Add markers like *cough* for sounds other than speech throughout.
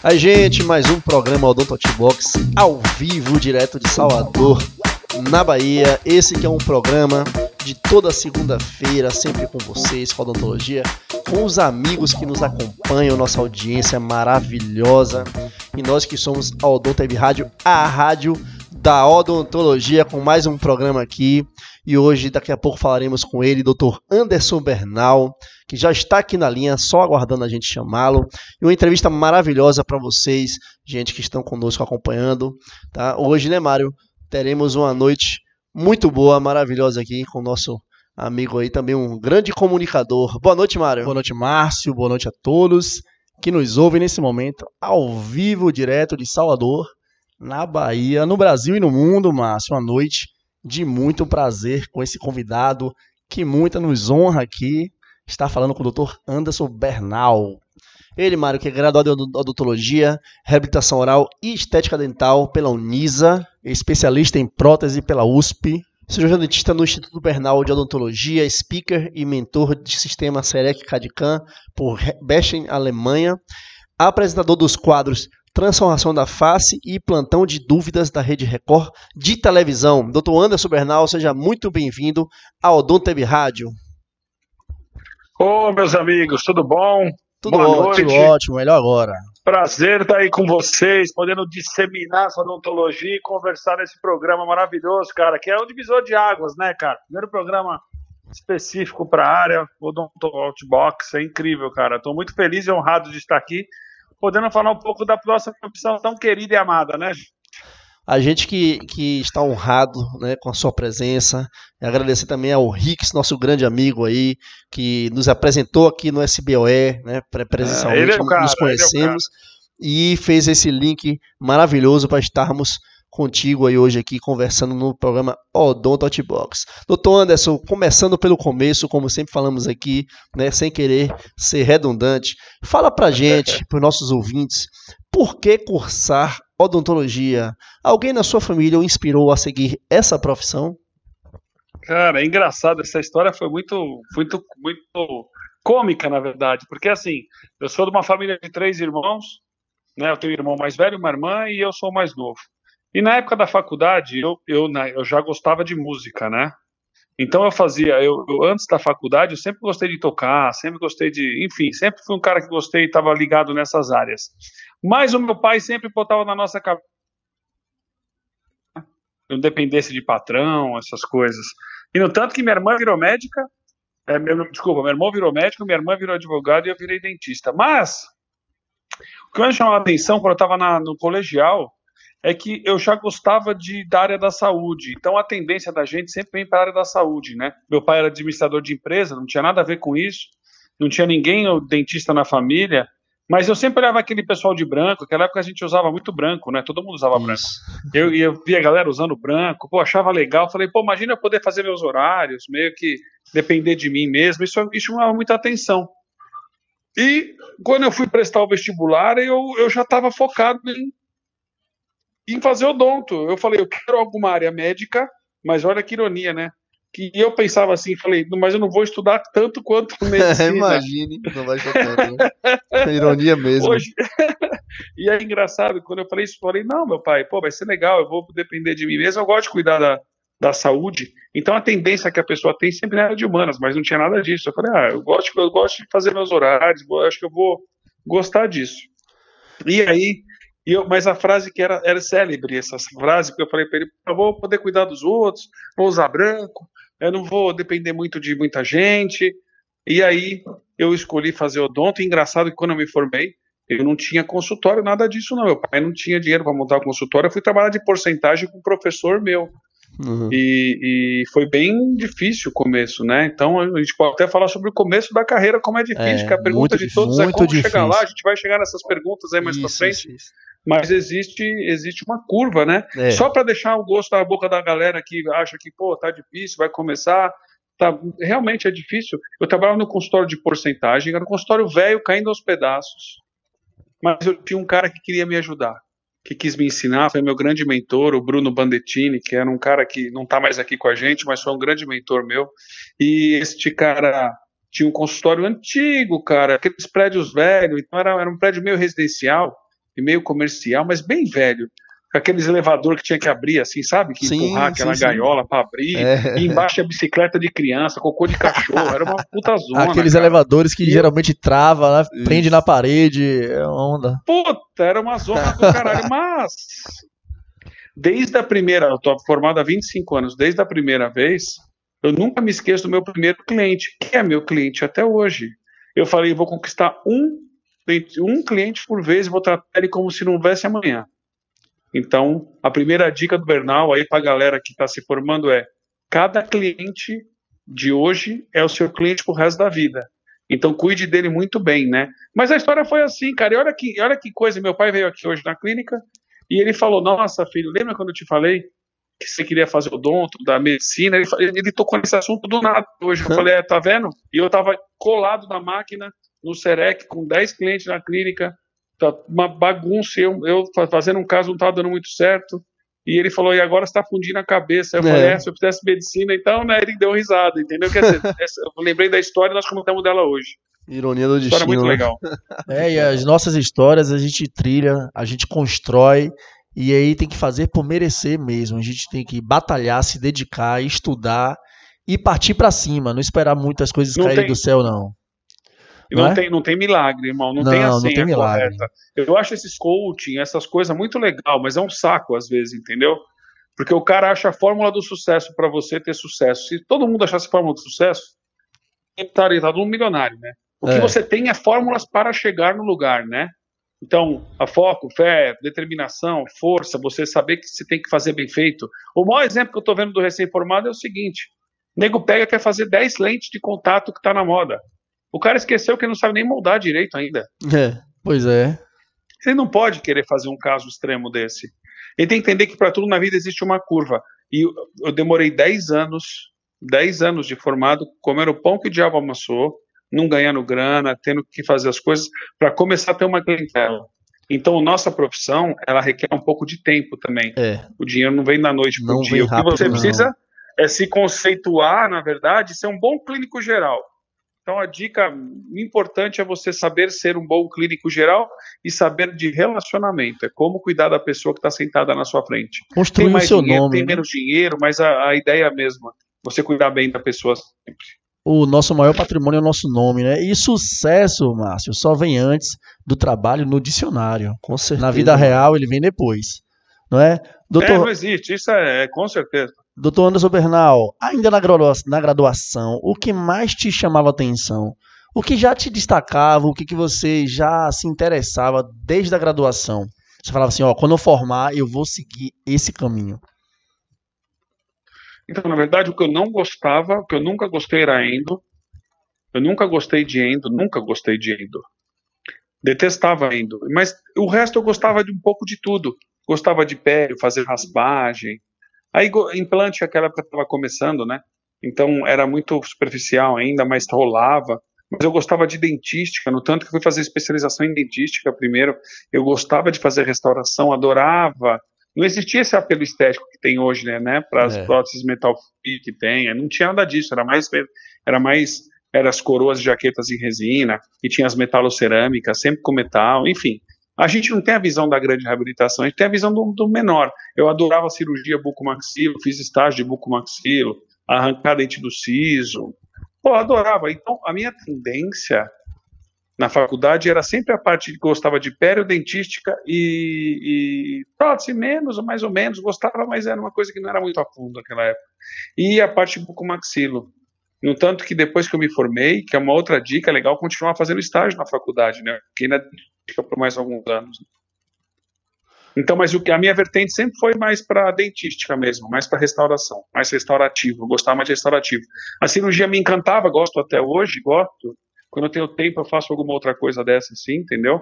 A gente, mais um programa Odonto Box ao vivo, direto de Salvador, na Bahia. Esse que é um programa de toda segunda-feira, sempre com vocês, com a odontologia, com os amigos que nos acompanham, nossa audiência maravilhosa. E nós que somos a Odonto Web Rádio, a rádio da odontologia, com mais um programa aqui. E hoje, daqui a pouco, falaremos com ele, Dr. Anderson Bernal, que já está aqui na linha, só aguardando a gente chamá-lo. E uma entrevista maravilhosa para vocês, gente que estão conosco acompanhando. Tá? Hoje, né, Mário? Teremos uma noite muito boa, maravilhosa aqui com o nosso amigo aí, também um grande comunicador. Boa noite, Mário. Boa noite, Márcio. Boa noite a todos que nos ouvem nesse momento, ao vivo, direto de Salvador, na Bahia, no Brasil e no mundo, Márcio. Uma noite de muito prazer com esse convidado que muita nos honra aqui. Está falando com o Dr. Anderson Bernal. Ele, Mário, que é graduado em odontologia, reabilitação oral e estética dental pela Unisa, especialista em prótese pela USP, cirurgião dentista no Instituto Bernal de Odontologia, speaker e mentor de sistema Serec CAD-CAM por Beschen, Alemanha, apresentador dos quadros Transformação da Face e Plantão de Dúvidas da Rede Record de televisão. Dr. Anderson Bernal, seja muito bem-vindo ao Odonto Rádio. Ô, meus amigos, tudo bom? Tudo Boa ótimo, noite. ótimo, melhor agora. Prazer estar aí com vocês, podendo disseminar essa odontologia e conversar nesse programa maravilhoso, cara, que é um divisor de águas, né, cara? Primeiro programa específico para a área, Odonto Outbox, é incrível, cara. Estou muito feliz e honrado de estar aqui, podendo falar um pouco da nossa profissão tão querida e amada, né, a gente que, que está honrado né, com a sua presença. Agradecer também ao Rix, nosso grande amigo aí, que nos apresentou aqui no SBOE, né, presencialmente, é, é cara, nos é conhecemos, é e fez esse link maravilhoso para estarmos contigo aí hoje aqui conversando no programa Odonto Hotbox. Doutor Anderson, começando pelo começo, como sempre falamos aqui, né, sem querer ser redundante, fala pra gente, *laughs* para os nossos ouvintes, por que cursar odontologia? Alguém na sua família o inspirou a seguir essa profissão? Cara, é engraçado, essa história foi muito, muito, muito cômica, na verdade, porque assim, eu sou de uma família de três irmãos, né, eu tenho um irmão mais velho, uma irmã e eu sou o mais novo. E na época da faculdade, eu, eu, eu já gostava de música, né? Então eu fazia, eu, eu, antes da faculdade, eu sempre gostei de tocar, sempre gostei de, enfim, sempre fui um cara que gostei, estava ligado nessas áreas. Mas o meu pai sempre botava na nossa cabeça independência de patrão, essas coisas. E no tanto que minha irmã virou médica, é, meu, desculpa, meu irmão virou médico, minha irmã virou advogado e eu virei dentista. Mas o que me chamou a atenção quando eu estava no colegial é que eu já gostava de, da área da saúde. Então a tendência da gente sempre vem para a área da saúde, né? Meu pai era administrador de empresa, não tinha nada a ver com isso, não tinha ninguém o dentista na família. Mas eu sempre olhava aquele pessoal de branco, naquela época a gente usava muito branco, né? Todo mundo usava Isso. branco. Eu, eu via a galera usando branco, pô, achava legal. Falei, pô, imagina eu poder fazer meus horários, meio que depender de mim mesmo. Isso, isso chamava muita atenção. E quando eu fui prestar o vestibular, eu, eu já estava focado em em fazer odonto. Eu falei, eu quero alguma área médica, mas olha que ironia, né? Que eu pensava assim, falei, mas eu não vou estudar tanto quanto *laughs* medicina. Imagine, não vai estudar tanto. Né? ironia mesmo. Hoje... *laughs* e é engraçado, quando eu falei isso, eu falei, não, meu pai, pô, vai ser legal, eu vou depender de mim mesmo, eu gosto de cuidar da, da saúde. Então a tendência que a pessoa tem sempre era de humanas, mas não tinha nada disso. Eu falei, ah, eu gosto, eu gosto de fazer meus horários, acho que eu vou gostar disso. E aí, e eu, mas a frase que era, era célebre, essa frase, que eu falei para ele: eu vou poder cuidar dos outros, vou usar branco, eu não vou depender muito de muita gente. E aí eu escolhi fazer odonto. E engraçado que quando eu me formei, eu não tinha consultório, nada disso não. Meu pai não tinha dinheiro para montar o consultório. Eu fui trabalhar de porcentagem com um professor meu. Uhum. E, e, foi bem difícil o começo, né? Então a gente pode até falar sobre o começo da carreira, como é difícil, é, que a pergunta de todos é como difícil. chegar lá. A gente vai chegar nessas perguntas aí mais isso, pra frente. Isso mas existe existe uma curva, né? É. Só para deixar o gosto na boca da galera que acha que, pô, tá difícil, vai começar. Tá, realmente é difícil. Eu trabalhava no consultório de porcentagem, era um consultório velho caindo aos pedaços. Mas eu tinha um cara que queria me ajudar, que quis me ensinar, foi meu grande mentor, o Bruno Bandettini, que era um cara que não está mais aqui com a gente, mas foi um grande mentor meu. E este cara tinha um consultório antigo, cara, aqueles prédios velhos, então era, era um prédio meio residencial e meio comercial, mas bem velho aqueles elevador que tinha que abrir, assim, sabe? Que sim, empurrar aquela sim, gaiola para abrir, é. e embaixo a bicicleta de criança, cocô de cachorro, era uma puta *laughs* zona. Aqueles cara. elevadores que e geralmente eu... trava, né? prende na parede, é onda. Puta, era uma zona do caralho, *laughs* mas desde a primeira, eu tô formado há 25 anos, desde a primeira vez, eu nunca me esqueço do meu primeiro cliente, que é meu cliente até hoje. Eu falei, vou conquistar um, um cliente por vez e vou tratar ele como se não houvesse amanhã. Então, a primeira dica do Bernal aí para a galera que está se formando é: cada cliente de hoje é o seu cliente pro resto da vida. Então, cuide dele muito bem, né? Mas a história foi assim, cara. E olha que, olha que coisa. Meu pai veio aqui hoje na clínica e ele falou: Nossa, filho, lembra quando eu te falei que você queria fazer odonto, da medicina? Ele, ele tocou nesse assunto do nada hoje. Eu falei: É, tá vendo? E eu tava colado na máquina, no Serec, com 10 clientes na clínica tá uma bagunça. Eu, eu fazendo um caso não estava dando muito certo. E ele falou, e agora está fundindo a cabeça. Eu é. falei, é, se eu fizesse medicina, então, né? Ele deu risada, entendeu? Quer dizer, *laughs* essa, eu lembrei da história e nós comentamos dela hoje. Ironia do destino. História muito né? legal. *laughs* É, e as nossas histórias a gente trilha, a gente constrói. E aí tem que fazer por merecer mesmo. A gente tem que batalhar, se dedicar, estudar e partir para cima. Não esperar muitas coisas não caírem tem... do céu, não. Não, não é? tem, não tem milagre, irmão. Não, não tem a senha tem correta. Eu acho esses coaching, essas coisas muito legal, mas é um saco às vezes, entendeu? Porque o cara acha a fórmula do sucesso para você ter sucesso. Se todo mundo achasse a fórmula do sucesso, estaria todo um milionário, né? O é. que você tem é fórmulas para chegar no lugar, né? Então, a foco, fé, determinação, força, você saber que você tem que fazer bem feito. O maior exemplo que eu estou vendo do recém-formado é o seguinte: nego pega quer fazer 10 lentes de contato que está na moda. O cara esqueceu que não sabe nem moldar direito ainda. É, pois é. Você não pode querer fazer um caso extremo desse. Ele tem que entender que para tudo na vida existe uma curva. E eu, demorei 10 anos, 10 anos de formado, comendo o pão que o diabo amassou, não ganhando grana, tendo que fazer as coisas para começar a ter uma clientela. Então, nossa profissão, ela requer um pouco de tempo também. É. O dinheiro não vem da noite para o dia. o que você precisa não. é se conceituar, na verdade, ser um bom clínico geral. Então, a dica importante é você saber ser um bom clínico geral e saber de relacionamento. É como cuidar da pessoa que está sentada na sua frente. Construir tem mais seu dinheiro, nome. Tem né? menos dinheiro, mas a, a ideia é a mesma. Você cuidar bem da pessoa sempre. O nosso maior patrimônio é o nosso nome, né? E sucesso, Márcio, só vem antes do trabalho no dicionário. Com certeza. Na vida real, ele vem depois. Não é? Doutor... É, não existe, isso é, é com certeza. Doutor Anderson Bernal, ainda na graduação, o que mais te chamava atenção? O que já te destacava, o que, que você já se interessava desde a graduação? Você falava assim, ó, quando eu formar, eu vou seguir esse caminho. Então, na verdade, o que eu não gostava, o que eu nunca gostei era endo. Eu nunca gostei de endo, nunca gostei de endo. Detestava endo. Mas o resto eu gostava de um pouco de tudo. Gostava de pele, fazer raspagem, Aí implante aquela época estava começando, né? Então era muito superficial ainda, mas rolava. Mas eu gostava de dentística, no tanto que fui fazer especialização em dentística primeiro. Eu gostava de fazer restauração, adorava. Não existia esse apelo estético que tem hoje, né? né Para as é. próteses metal que tem. Não tinha nada disso. Era mais, era mais, eram as coroas de jaquetas em resina e tinha as metalocerâmicas, sempre com metal. Enfim, a gente não tem a visão da grande reabilitação, a gente tem a visão do, do menor. Eu adorava cirurgia bucomaxilo, fiz estágio de bucomaxilo, arrancar dente do siso. Pô, adorava. Então, a minha tendência na faculdade era sempre a parte que gostava de periodentística e, e prótese menos, ou mais ou menos, gostava, mas era uma coisa que não era muito a fundo naquela época. E a parte bucomaxilo. No tanto que depois que eu me formei, que é uma outra dica, legal continuar fazendo estágio na faculdade, né? Porque ainda por mais alguns anos. Então, mas o que a minha vertente sempre foi mais para dentística mesmo, mais para restauração, mais restaurativo, eu gostava mais de restaurativo. A cirurgia me encantava, gosto até hoje, gosto. Quando eu tenho tempo, eu faço alguma outra coisa dessa, assim, entendeu?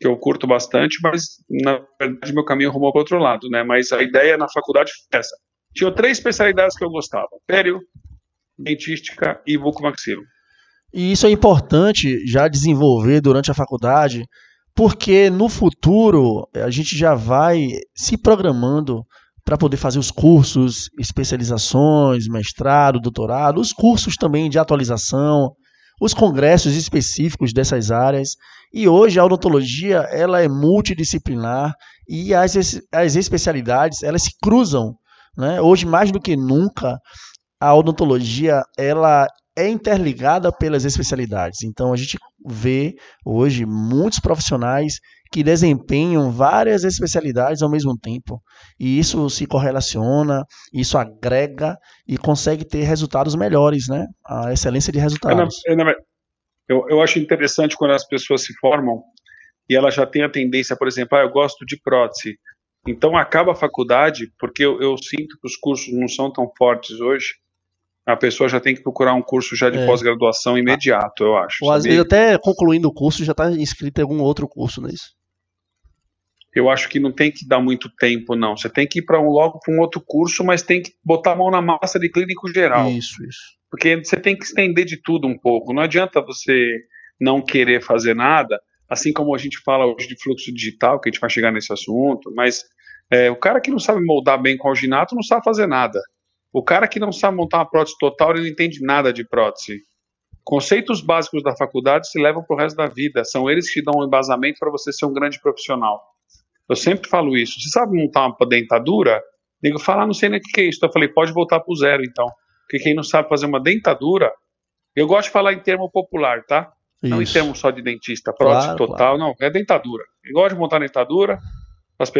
Que eu curto bastante, mas na verdade meu caminho rumou para outro lado, né? Mas a ideia na faculdade foi essa. Tinha três especialidades que eu gostava: pério, dentística e bucomaxilo. E isso é importante já desenvolver durante a faculdade, porque no futuro a gente já vai se programando para poder fazer os cursos, especializações, mestrado, doutorado, os cursos também de atualização, os congressos específicos dessas áreas. E hoje a odontologia ela é multidisciplinar e as, as especialidades elas se cruzam. Né? Hoje, mais do que nunca, a odontologia ela é interligada pelas especialidades. Então a gente vê hoje muitos profissionais que desempenham várias especialidades ao mesmo tempo. E isso se correlaciona, isso agrega e consegue ter resultados melhores, né? A excelência de resultados. Eu, eu acho interessante quando as pessoas se formam e ela já tem a tendência, por exemplo, ah, eu gosto de prótese. Então acaba a faculdade, porque eu, eu sinto que os cursos não são tão fortes hoje a pessoa já tem que procurar um curso já de é. pós-graduação imediato, eu acho. Ou às vezes até concluindo o curso já está inscrito em algum outro curso, não é isso? Eu acho que não tem que dar muito tempo, não. Você tem que ir para um logo para um outro curso, mas tem que botar a mão na massa de clínico geral. Isso, isso. Porque você tem que estender de tudo um pouco. Não adianta você não querer fazer nada, assim como a gente fala hoje de fluxo digital, que a gente vai chegar nesse assunto, mas é, o cara que não sabe moldar bem com alginato não sabe fazer nada. O cara que não sabe montar uma prótese total, ele não entende nada de prótese. Conceitos básicos da faculdade se levam para o resto da vida. São eles que dão um embasamento para você ser um grande profissional. Eu sempre falo isso. Você sabe montar uma dentadura? Digo, falar, ah, não sei nem o que é isso. Então eu falei, pode voltar para o zero, então. Porque quem não sabe fazer uma dentadura, eu gosto de falar em termo popular, tá? Isso. Não em termos só de dentista, prótese claro, total, claro. não, é dentadura. Eu gosto de montar dentadura.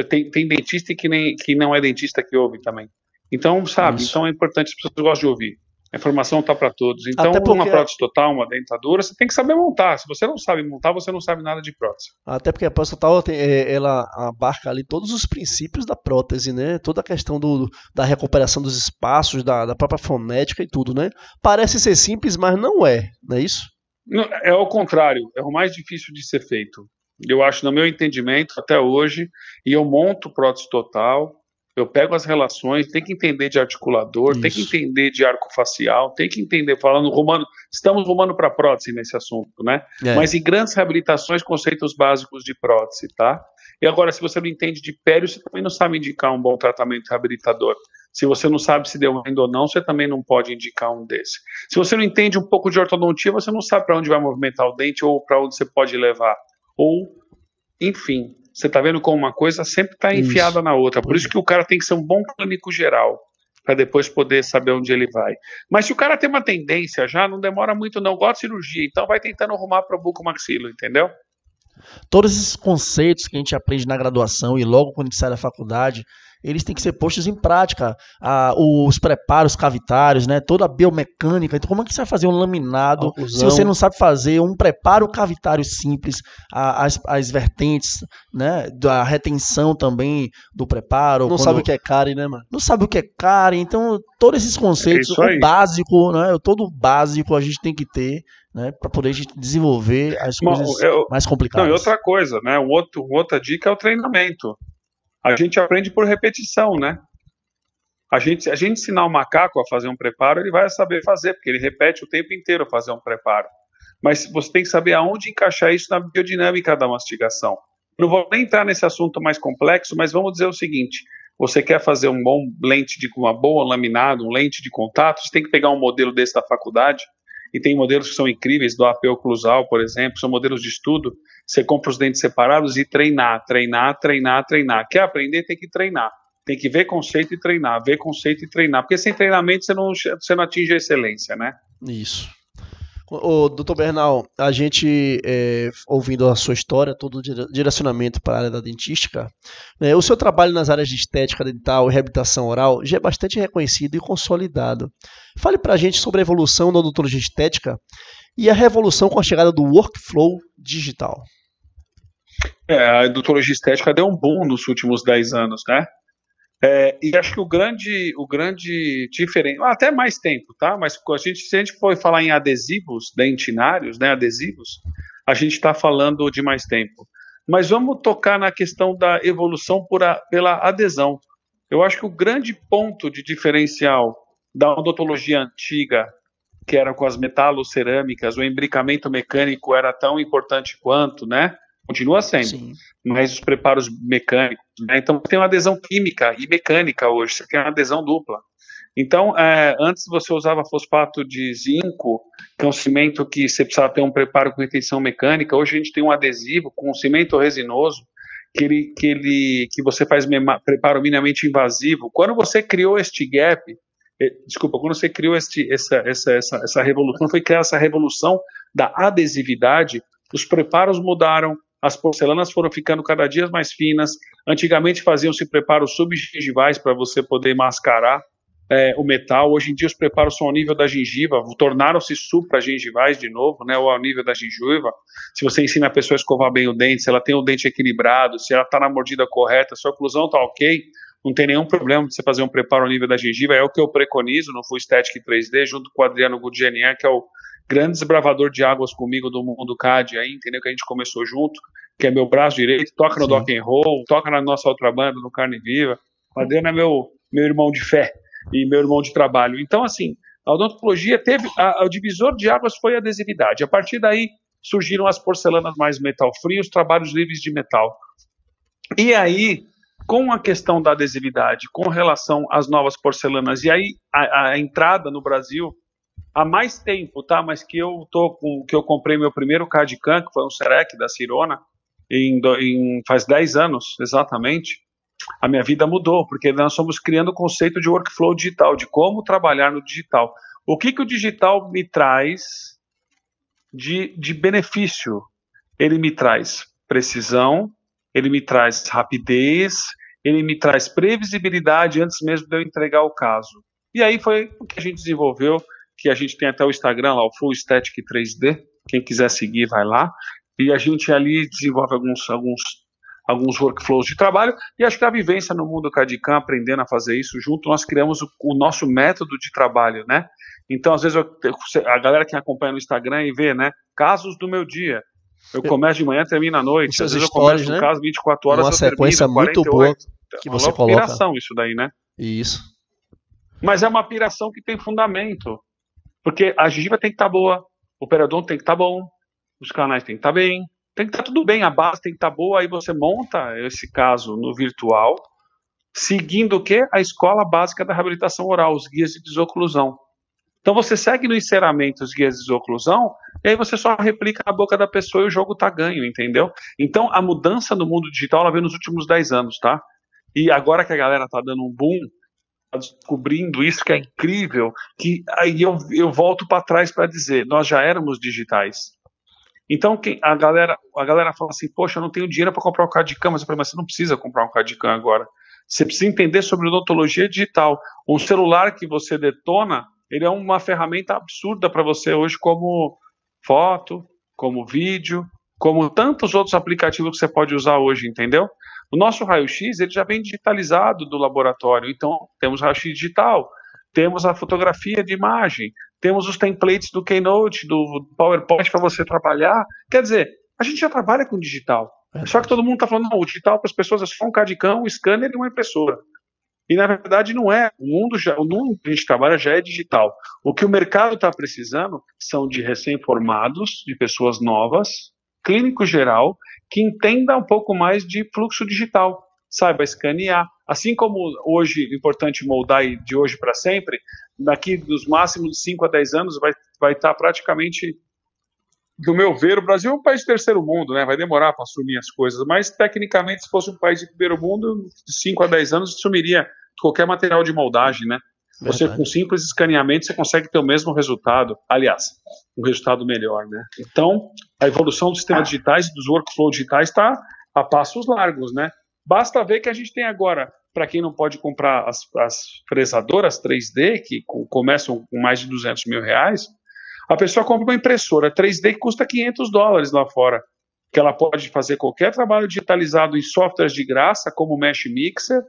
Tem, tem dentista que, nem, que não é dentista que ouve também. Então, sabe, Isso. então é importante, as pessoas gostam de ouvir. A informação está para todos. Então, porque... uma prótese total, uma dentadura, você tem que saber montar. Se você não sabe montar, você não sabe nada de prótese. Até porque a prótese total é, ela abarca ali todos os princípios da prótese, né? Toda a questão do, da recuperação dos espaços, da, da própria fonética e tudo, né? Parece ser simples, mas não é, não é isso? Não, é o contrário, é o mais difícil de ser feito. Eu acho, no meu entendimento, até hoje, e eu monto prótese total, eu pego as relações, tem que entender de articulador, Isso. tem que entender de arco facial, tem que entender, falando romano, estamos rumando para prótese nesse assunto, né? É. Mas em grandes reabilitações, conceitos básicos de prótese, tá? E agora, se você não entende de pério, você também não sabe indicar um bom tratamento reabilitador. Se você não sabe se deu ainda ou não, você também não pode indicar um desse. Se você não entende um pouco de ortodontia, você não sabe para onde vai movimentar o dente ou para onde você pode levar. Ou, enfim, você está vendo como uma coisa sempre está enfiada isso. na outra. Por isso que o cara tem que ser um bom clínico geral para depois poder saber onde ele vai. Mas se o cara tem uma tendência já, não demora muito não, gosta de cirurgia, então vai tentando arrumar para o bucomaxilo, entendeu? Todos esses conceitos que a gente aprende na graduação e logo quando a gente sai da faculdade, eles têm que ser postos em prática. Ah, os preparos cavitários, né? toda a biomecânica. Então, como é que você vai fazer um laminado se você não sabe fazer um preparo cavitário simples, as, as vertentes, né? da retenção também do preparo. Não quando... sabe o que é cárie, né, mano? Não sabe o que é cárie. Então, todos esses conceitos, é o básico, né? todo o básico a gente tem que ter né, para poder a gente desenvolver as coisas eu, mais complicadas. Não, e outra coisa, né, um outro, outra dica é o treinamento a gente aprende por repetição, né? A gente, a gente ensinar o macaco a fazer um preparo, ele vai saber fazer, porque ele repete o tempo inteiro fazer um preparo. Mas você tem que saber aonde encaixar isso na biodinâmica da mastigação. Não vou nem entrar nesse assunto mais complexo, mas vamos dizer o seguinte: você quer fazer um bom lente de uma boa laminado, um lente de contato, você tem que pegar um modelo desse da faculdade, e tem modelos que são incríveis, do AP oclusal, por exemplo, são modelos de estudo, você compra os dentes separados e treinar, treinar, treinar, treinar. Quer aprender, tem que treinar. Tem que ver conceito e treinar, ver conceito e treinar. Porque sem treinamento você não, você não atinge a excelência, né? Isso. Doutor Bernal, a gente, é, ouvindo a sua história, todo o direcionamento para a área da dentística, né, o seu trabalho nas áreas de estética dental e reabilitação oral já é bastante reconhecido e consolidado. Fale para a gente sobre a evolução da odontologia estética e a revolução com a chegada do workflow digital. É, a odontologia estética deu um boom nos últimos 10 anos, né? É, e acho que o grande, o grande diferente, até mais tempo, tá? Mas a gente, se a gente for falar em adesivos dentinários, né, adesivos, a gente está falando de mais tempo. Mas vamos tocar na questão da evolução a, pela adesão. Eu acho que o grande ponto de diferencial da odontologia antiga, que era com as metalocerâmicas, o embricamento mecânico era tão importante quanto, né? Continua sendo. Sim. Mas os preparos mecânicos. Né? Então tem uma adesão química e mecânica hoje. Você tem uma adesão dupla. Então, é, antes você usava fosfato de zinco, que é um cimento que você precisava ter um preparo com retenção mecânica. Hoje a gente tem um adesivo com um cimento resinoso que ele, que ele que você faz preparo minimamente invasivo. Quando você criou este gap, eh, desculpa, quando você criou este, essa, essa, essa, essa revolução, foi criar essa revolução da adesividade, os preparos mudaram, as porcelanas foram ficando cada dia mais finas. Antigamente faziam-se preparos subgengivais para você poder mascarar é, o metal. Hoje em dia os preparos são ao nível da gengiva, tornaram-se supra-gengivais de novo, né, ou ao nível da gengiva. Se você ensina a pessoa a escovar bem o dente, se ela tem o dente equilibrado, se ela está na mordida correta, se a oclusão está ok, não tem nenhum problema de você fazer um preparo ao nível da gengiva. É o que eu preconizo no Full Static 3D, junto com o Adriano Gudjanian, que é o grande desbravador de águas comigo do mundo CAD aí, entendeu? Que a gente começou junto, que é meu braço direito, toca no Sim. Dock and Roll, toca na nossa outra banda, no Carne Viva. O Adriano é meu, meu irmão de fé e meu irmão de trabalho. Então, assim, a odontologia teve, a, o divisor de águas foi a adesividade. A partir daí surgiram as porcelanas mais metal free, os trabalhos livres de metal. E aí, com a questão da adesividade, com relação às novas porcelanas, e aí a, a entrada no Brasil há mais tempo, tá? Mas que eu tô com que eu comprei meu primeiro CAD-CAM, que foi um Serec da Cirona, em, em, faz 10 anos exatamente, a minha vida mudou, porque nós estamos criando o conceito de workflow digital, de como trabalhar no digital. O que, que o digital me traz de, de benefício? Ele me traz precisão, ele me traz rapidez, ele me traz previsibilidade antes mesmo de eu entregar o caso. E aí foi o que a gente desenvolveu, que a gente tem até o Instagram lá, o Full Static 3D. Quem quiser seguir, vai lá. E a gente ali desenvolve alguns, alguns, alguns workflows de trabalho. E acho que a vivência no mundo CAD-CAM, aprendendo a fazer isso junto, nós criamos o, o, nosso método de trabalho, né? Então, às vezes, eu, a galera que acompanha no Instagram e vê, né? Casos do meu dia. Eu começo de manhã, termino à noite. Às vezes eu começo né? um caso 24 horas, Uma sequência termino, muito boa que você coloca. É uma piração isso daí, né? Isso. Mas é uma piração que tem fundamento. Porque a gengiva tem que estar tá boa, o periodonto tem que estar tá bom, os canais tem que estar tá bem, tem que estar tá tudo bem, a base tem que estar tá boa, aí você monta esse caso no virtual, seguindo o quê? A escola básica da reabilitação oral, os guias de desoclusão. Então você segue no enceramento os guias de desoclusão, e aí você só replica na boca da pessoa e o jogo está ganho, entendeu? Então a mudança no mundo digital ela veio nos últimos 10 anos, tá? E agora que a galera está dando um boom, descobrindo isso que é incrível, que aí eu, eu volto para trás para dizer, nós já éramos digitais. Então quem, a galera a galera fala assim, poxa, eu não tenho dinheiro para comprar um CAD-CAM, mas eu mas você não precisa comprar um CAD-CAM agora. Você precisa entender sobre odontologia digital. Um celular que você detona, ele é uma ferramenta absurda para você hoje como foto, como vídeo, como tantos outros aplicativos que você pode usar hoje, entendeu? O nosso raio-x ele já vem digitalizado do laboratório, então temos raio-x digital, temos a fotografia de imagem, temos os templates do Keynote, do PowerPoint para você trabalhar. Quer dizer, a gente já trabalha com digital. É. Só que todo mundo está falando, não, o digital para as pessoas é só um cadicão, um scanner e uma impressora. E na verdade não é. O mundo já, o mundo que a gente trabalha já é digital. O que o mercado está precisando são de recém-formados, de pessoas novas, clínico geral, que entenda um pouco mais de fluxo digital, saiba escanear. Assim como hoje importante moldar de hoje para sempre, daqui dos máximos de 5 a 10 anos vai, vai estar tá praticamente, do meu ver, o Brasil é um país de terceiro mundo, né? vai demorar para assumir as coisas, mas tecnicamente, se fosse um país de primeiro mundo, de 5 a 10 anos, assumiria qualquer material de moldagem, né? Você com simples escaneamento você consegue ter o mesmo resultado, aliás, um resultado melhor, né? Então, a evolução dos sistemas digitais e dos workflows digitais está a passos largos, né? Basta ver que a gente tem agora, para quem não pode comprar as, as fresadoras 3D, que começam com mais de 200 mil reais, a pessoa compra uma impressora 3D que custa 500 dólares lá fora, que ela pode fazer qualquer trabalho digitalizado em softwares de graça, como o Mesh Mixer,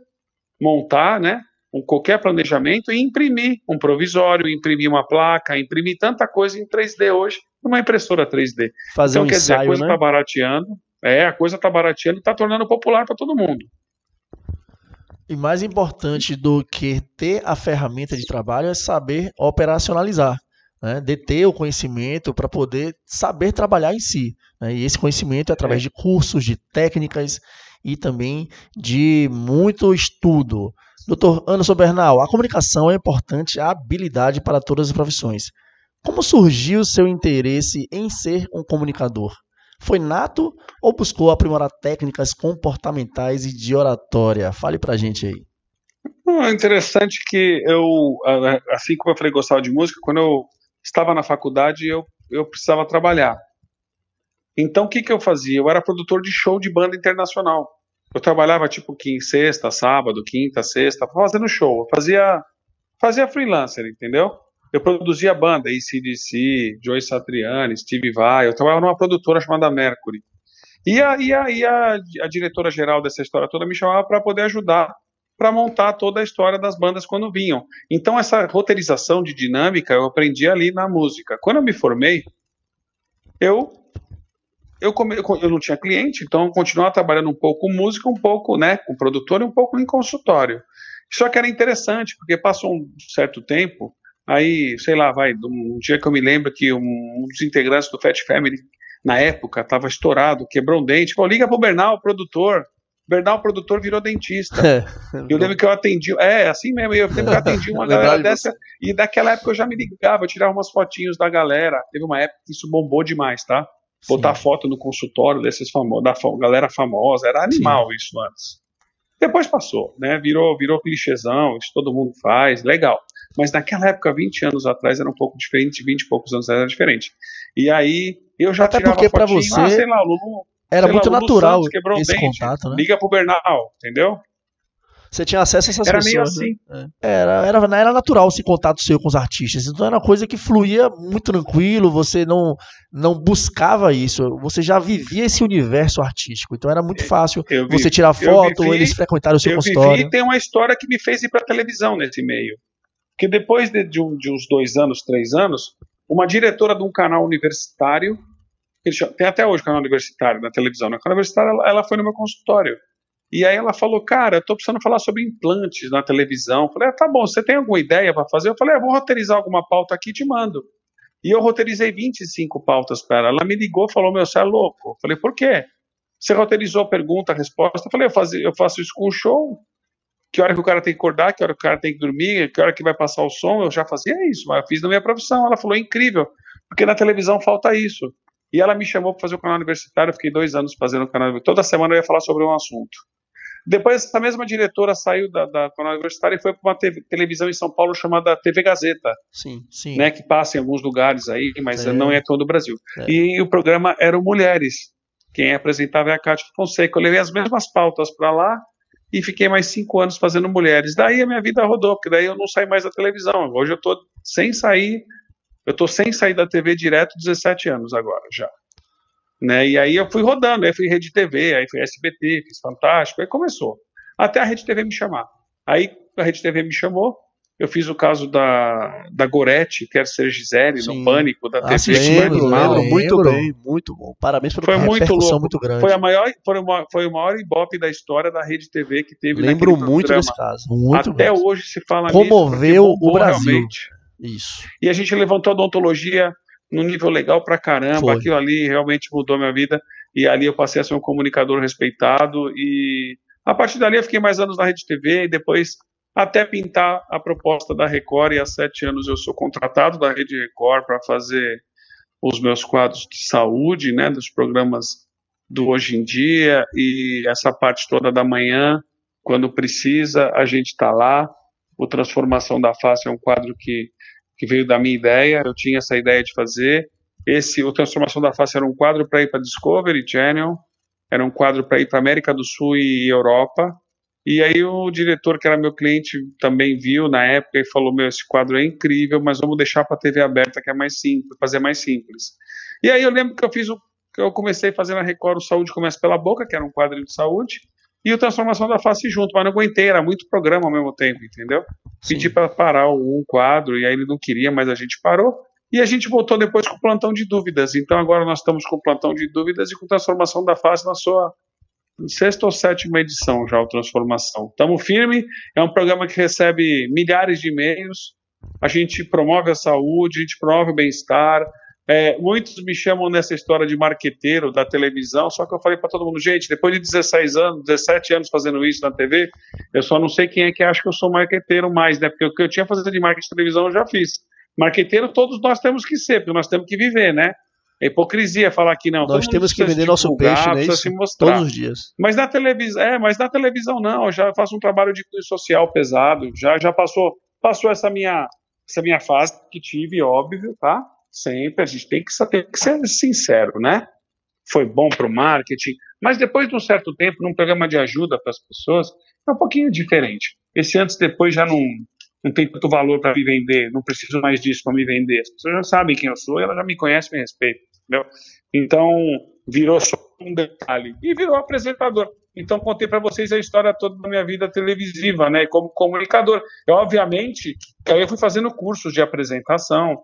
montar, né? Um, qualquer planejamento e imprimir um provisório, imprimir uma placa, imprimir tanta coisa em 3D hoje numa impressora 3D. Fazer então, um quer ensaio, dizer, a coisa está né? barateando, é, a coisa está barateando e está tornando popular para todo mundo. E mais importante do que ter a ferramenta de trabalho é saber operacionalizar, né? deter o conhecimento para poder saber trabalhar em si. Né? E esse conhecimento é através é. de cursos, de técnicas e também de muito estudo. Doutor Anderson Bernal, a comunicação é importante, a habilidade para todas as profissões. Como surgiu seu interesse em ser um comunicador? Foi nato ou buscou aprimorar técnicas comportamentais e de oratória? Fale pra gente aí. É interessante que eu, assim como eu falei gostava de música, quando eu estava na faculdade eu, eu precisava trabalhar. Então o que, que eu fazia? Eu era produtor de show de banda internacional. Eu trabalhava tipo quinta, sexta, sábado, quinta, sexta, fazendo show. Eu fazia, fazia freelancer, entendeu? Eu produzia banda, ACDC, Joey Satriani, Steve Vai. Eu trabalhava numa produtora chamada Mercury. E a, e a, e a, a diretora geral dessa história toda me chamava para poder ajudar para montar toda a história das bandas quando vinham. Então essa roteirização de dinâmica eu aprendi ali na música. Quando eu me formei, eu eu, come, eu não tinha cliente, então eu continuava trabalhando um pouco com música, um pouco né, com produtor e um pouco em consultório. Só que era interessante, porque passou um certo tempo, aí, sei lá, vai, um dia que eu me lembro que um, um dos integrantes do Fat Family, na época, estava estourado, quebrou um dente, falou, liga pro Bernal, produtor. Bernal, produtor, virou dentista. *laughs* Eu lembro que eu atendi, é, assim mesmo, eu lembro que eu atendi uma *laughs* galera dessa, e daquela época eu já me ligava, eu tirava umas fotinhos da galera. Teve uma época que isso bombou demais, tá? Botar Sim. foto no consultório desses famosos, da galera famosa, era animal Sim. isso antes. Depois passou, né? Virou, virou clichêzão, isso todo mundo faz, legal. Mas naquela época, 20 anos atrás, era um pouco diferente, 20 e poucos anos atrás era diferente. E aí eu já Até tirava porque para você ah, sei lá, Lulu, era muito lá, natural Santos esse dente, contato, né? Liga pro Bernal, entendeu? Você tinha acesso a essas era pessoas. Meio assim. Né? Era, era, era natural esse contato seu com os artistas. Então era uma coisa que fluía muito tranquilo, você não, não buscava isso. Você já vivia esse universo artístico. Então era muito fácil vi, você tirar foto, vivi, eles frequentaram o seu eu consultório. Vivi, e tem uma história que me fez ir para televisão nesse meio. Porque depois de, de, um, de uns dois anos, três anos, uma diretora de um canal universitário, tem até hoje canal universitário na televisão, na né? canal universitário ela, ela foi no meu consultório. E aí ela falou, cara, eu tô precisando falar sobre implantes na televisão. Eu falei, ah, tá bom, você tem alguma ideia para fazer? Eu falei, ah, vou roteirizar alguma pauta aqui e te mando. E eu roteirizei 25 pautas para ela. Ela me ligou falou, meu, você é louco. Eu falei, por quê? Você roteirizou a pergunta, a resposta. Eu falei, eu, faz, eu faço isso com o show. Que hora que o cara tem que acordar, que hora que o cara tem que dormir, que hora que vai passar o som. Eu já fazia isso, mas eu fiz na minha profissão. Ela falou, incrível, porque na televisão falta isso. E ela me chamou para fazer o canal universitário. Eu fiquei dois anos fazendo o canal. Toda semana eu ia falar sobre um assunto. Depois, essa mesma diretora saiu da, da Universitária e foi para uma TV, televisão em São Paulo chamada TV Gazeta. Sim, sim. Né, que passa em alguns lugares aí, mas é. não é todo o Brasil. É. E o programa eram mulheres. Quem apresentava é a Cátia Fonseca. Eu levei as mesmas pautas para lá e fiquei mais cinco anos fazendo mulheres. Daí a minha vida rodou, porque daí eu não saí mais da televisão. Hoje eu estou sem sair, eu estou sem sair da TV direto 17 anos agora já. Né? E aí eu fui rodando, aí fui Rede TV, aí fui SBT, fiz Fantástico, aí começou. Até a Rede TV me chamar. Aí a Rede TV me chamou, eu fiz o caso da, da Gorete, quer ser Gisele, Sim. no Pânico, da ah, TV. Lembro, lembro, muito bem, muito bom. Parabéns pelo foi muito louco. muito grande. Foi, a maior, foi, uma, foi o maior ibope da história da Rede TV que teve Lembro muito desse caso. Muito Até hoje se fala Comoveu nisso, o Brasil. Realmente. Isso. E a gente levantou a odontologia num nível legal pra caramba. Foi. Aquilo ali realmente mudou minha vida. E ali eu passei a ser um comunicador respeitado. E a partir dali eu fiquei mais anos na Rede TV e depois até pintar a proposta da Record. E há sete anos eu sou contratado da Rede Record para fazer os meus quadros de saúde, né, dos programas do Hoje em Dia e essa parte toda da manhã, quando precisa, a gente está lá. O Transformação da Face é um quadro que que veio da minha ideia, eu tinha essa ideia de fazer. Esse, o Transformação da Face era um quadro para ir para Discovery Channel, era um quadro para ir para América do Sul e Europa. E aí o diretor, que era meu cliente, também viu na época e falou: Meu, esse quadro é incrível, mas vamos deixar para a TV aberta, que é mais simples, fazer mais simples. E aí eu lembro que eu fiz o, eu comecei fazendo a Record o Saúde Começa pela Boca, que era um quadro de saúde e o Transformação da Face junto, mas não aguentei, era muito programa ao mesmo tempo, entendeu? Sim. Pedi para parar um quadro e aí ele não queria, mas a gente parou. E a gente voltou depois com o plantão de dúvidas. Então agora nós estamos com o plantão de dúvidas e com Transformação da Face na sua sexta ou sétima edição já, o Transformação. Estamos firme, é um programa que recebe milhares de e-mails, a gente promove a saúde, a gente promove o bem-estar, É, muitos me chamam nessa história de marqueteiro da televisão, só que eu falei para todo mundo, gente, depois de 16 anos, 17 anos fazendo isso na TV, eu só não sei quem é que acha que eu sou marqueteiro mais, né? Porque o que eu tinha fazer de marketing de televisão eu já fiz. Marqueteiro todos nós temos que ser, porque nós temos que viver, né? É hipocrisia falar que não. Nós temos que vender nosso peixe, né? Isso, todos os dias. Mas na televisão, é, mas na televisão não. Eu já faço um trabalho de social pesado. Já, já passou, passou essa minha, essa minha fase que tive, óbvio, tá? Sempre a gente tem que, tem que ser sincero, né? Foi bom para o marketing, mas depois de um certo tempo, num programa de ajuda para as pessoas, é um pouquinho diferente. Esse antes depois já não, não tem tanto valor para me vender, não preciso mais disso para me vender. As pessoas já sabem quem eu sou, elas já me conhecem, me respeitam, entendeu? Então, virou só um detalhe e virou apresentador. Então, contei para vocês a história toda da minha vida televisiva, né, como comunicador. Eu, obviamente, aí eu fui fazendo cursos de apresentação,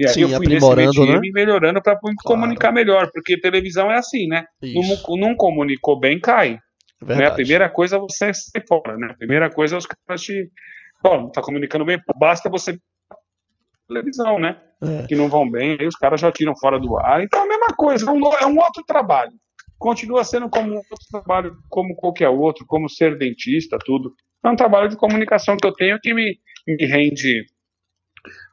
e aí Sim, eu fui aprimorando, nesse né? e melhorando para claro. comunicar melhor, porque televisão é assim, né? Não, não, comunicou bem, cai. Né? A primeira coisa é você se fora, né? A primeira coisa é os caras te Bom, não tá comunicando bem, basta você *laughs* televisão, né? É. Que não vão bem, aí os caras já tiram fora do ar. Então é a mesma coisa, é um, é um outro trabalho. Continua sendo como um outro trabalho, como qualquer outro, como ser dentista, tudo. É um trabalho de comunicação que eu tenho que me, me rende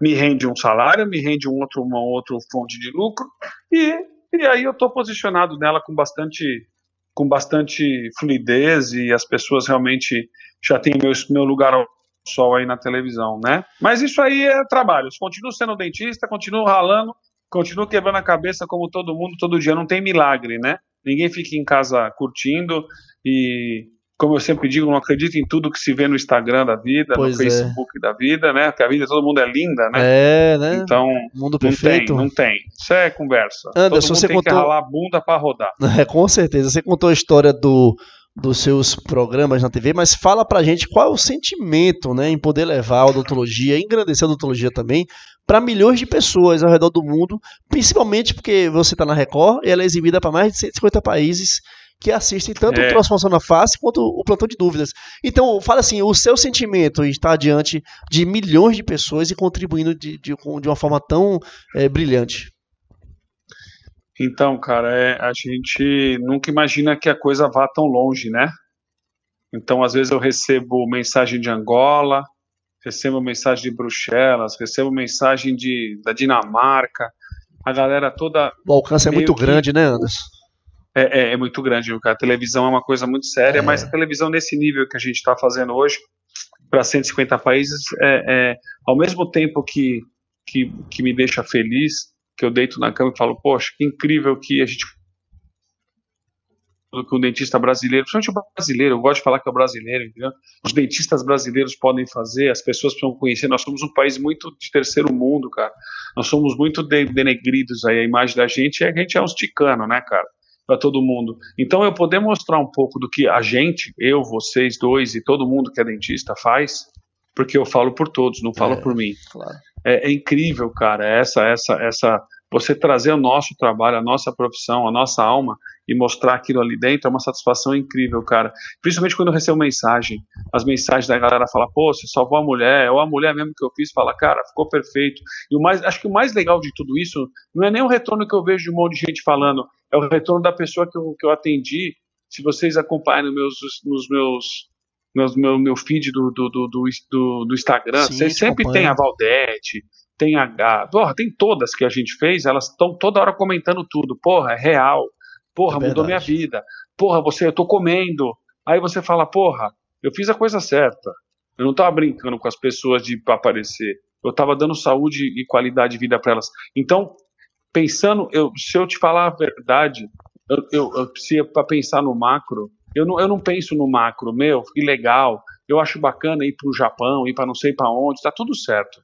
me rende um salário, me rende um outro, uma outra fonte de lucro, e, e aí eu estou posicionado nela com bastante, com bastante fluidez e as pessoas realmente já têm meu, meu lugar ao sol aí na televisão, né? Mas isso aí é trabalho. Continuo sendo dentista, continuo ralando, continuo quebrando a cabeça como todo mundo, todo dia. Não tem milagre, né? Ninguém fica em casa curtindo e, como eu sempre digo, não acredito em tudo que se vê no Instagram da vida, pois no é. Facebook da vida, né? Porque a vida todo mundo é linda, né? É, né? Então, mundo perfeito. Não tem, não tem. Isso é conversa. Anderson, todo mundo você tem contou... que ralar a bunda para rodar. *laughs* É, com certeza. Você contou a história do dos seus programas na TV, mas fala pra gente qual é o sentimento né, em poder levar a odontologia, engrandecer a odontologia também, para milhões de pessoas ao redor do mundo, principalmente porque você está na Record e ela é exibida para mais de 150 países que assistem tanto é. o Transformação na Face quanto o Plantão de Dúvidas. Então, fala assim, o seu sentimento em estar diante de milhões de pessoas e contribuindo de, de, de uma forma tão é, brilhante. Então, cara, é, a gente nunca imagina que a coisa vá tão longe, né? Então, às vezes eu recebo mensagem de Angola, recebo mensagem de Bruxelas, recebo mensagem de, da Dinamarca, a galera toda. O alcance é muito que... grande, né, Anderson? É, é, é, muito grande, cara. A televisão é uma coisa muito séria, é. mas a televisão nesse nível que a gente está fazendo hoje, para 150 países, é, é, ao mesmo tempo que, que, que me deixa feliz, que eu deito na cama e falo, poxa, que incrível que a gente que um dentista brasileiro, principalmente o brasileiro, eu gosto de falar que é o brasileiro, entendeu? Os dentistas brasileiros podem fazer, as pessoas precisam conhecer. Nós somos um país muito de terceiro mundo, cara. Nós somos muito denegridos aí. A imagem da gente é que a gente é uns ticanos, né, cara? Para todo mundo. Então, eu poder mostrar um pouco do que a gente, eu, vocês dois e todo mundo que é dentista faz, porque eu falo por todos, não falo é, por mim. Claro é, é incrível, cara, essa, essa, essa, você trazer o nosso trabalho, a nossa profissão, a nossa alma e mostrar aquilo ali dentro é uma satisfação incrível, cara. Principalmente quando eu recebo mensagem, as mensagens da galera fala, pô, você salvou a mulher, ou a mulher mesmo que eu fiz fala, cara, ficou perfeito. E o mais, acho que o mais legal de tudo isso não é nem o retorno que eu vejo de um monte de gente falando, é o retorno da pessoa que eu, que eu atendi. Se vocês acompanham meus, nos meus meu, meu, meu feed do, do, do, do, do Instagram, Sim, você sempre acompanha. tem a Valdete, tem a, a porra, tem todas que a gente fez, elas estão toda hora comentando tudo. Porra, é real. Porra, é mudou minha vida. Porra, você, eu tô comendo. Aí você fala, porra, eu fiz a coisa certa. Eu não tava brincando com as pessoas de aparecer. Eu tava dando saúde e qualidade de vida para elas. Então, pensando, eu, se eu te falar a verdade, eu, eu, eu se para pensar no macro, eu não, eu não penso no macro, meu, que legal, eu acho bacana ir para o Japão, ir para não sei para onde, tá tudo certo.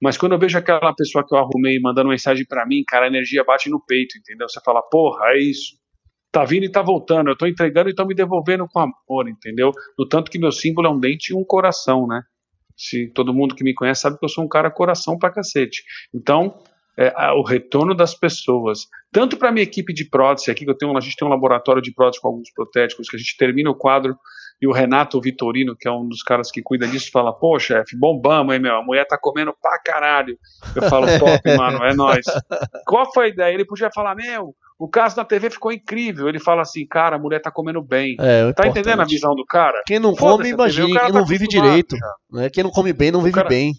Mas quando eu vejo aquela pessoa que eu arrumei mandando mensagem para mim, cara, a energia bate no peito, entendeu? Você fala, porra, é isso. Tá vindo e tá voltando, eu tô entregando e tô me devolvendo com amor, entendeu? No tanto que meu símbolo é um dente e um coração, né? Se todo mundo que me conhece sabe que eu sou um cara coração pra cacete. Então, é, o retorno das pessoas, tanto para a minha equipe de prótese aqui, que eu tenho, a gente tem um laboratório de prótese com alguns protéticos, que a gente termina o quadro e o Renato Vitorino, que é um dos caras que cuida disso, fala: pô, chefe, bombamos, hein, meu? A mulher tá comendo pra caralho. Eu falo: *laughs* top, mano, é nóis. Qual foi a ideia? Ele podia falar: meu, o caso da TV ficou incrível. Ele fala assim: cara, a mulher tá comendo bem. É, tá entendendo a visão do cara? Quem não come, imagina, quem não tá vive direito. Né? Quem não come bem, não vive cara, bem.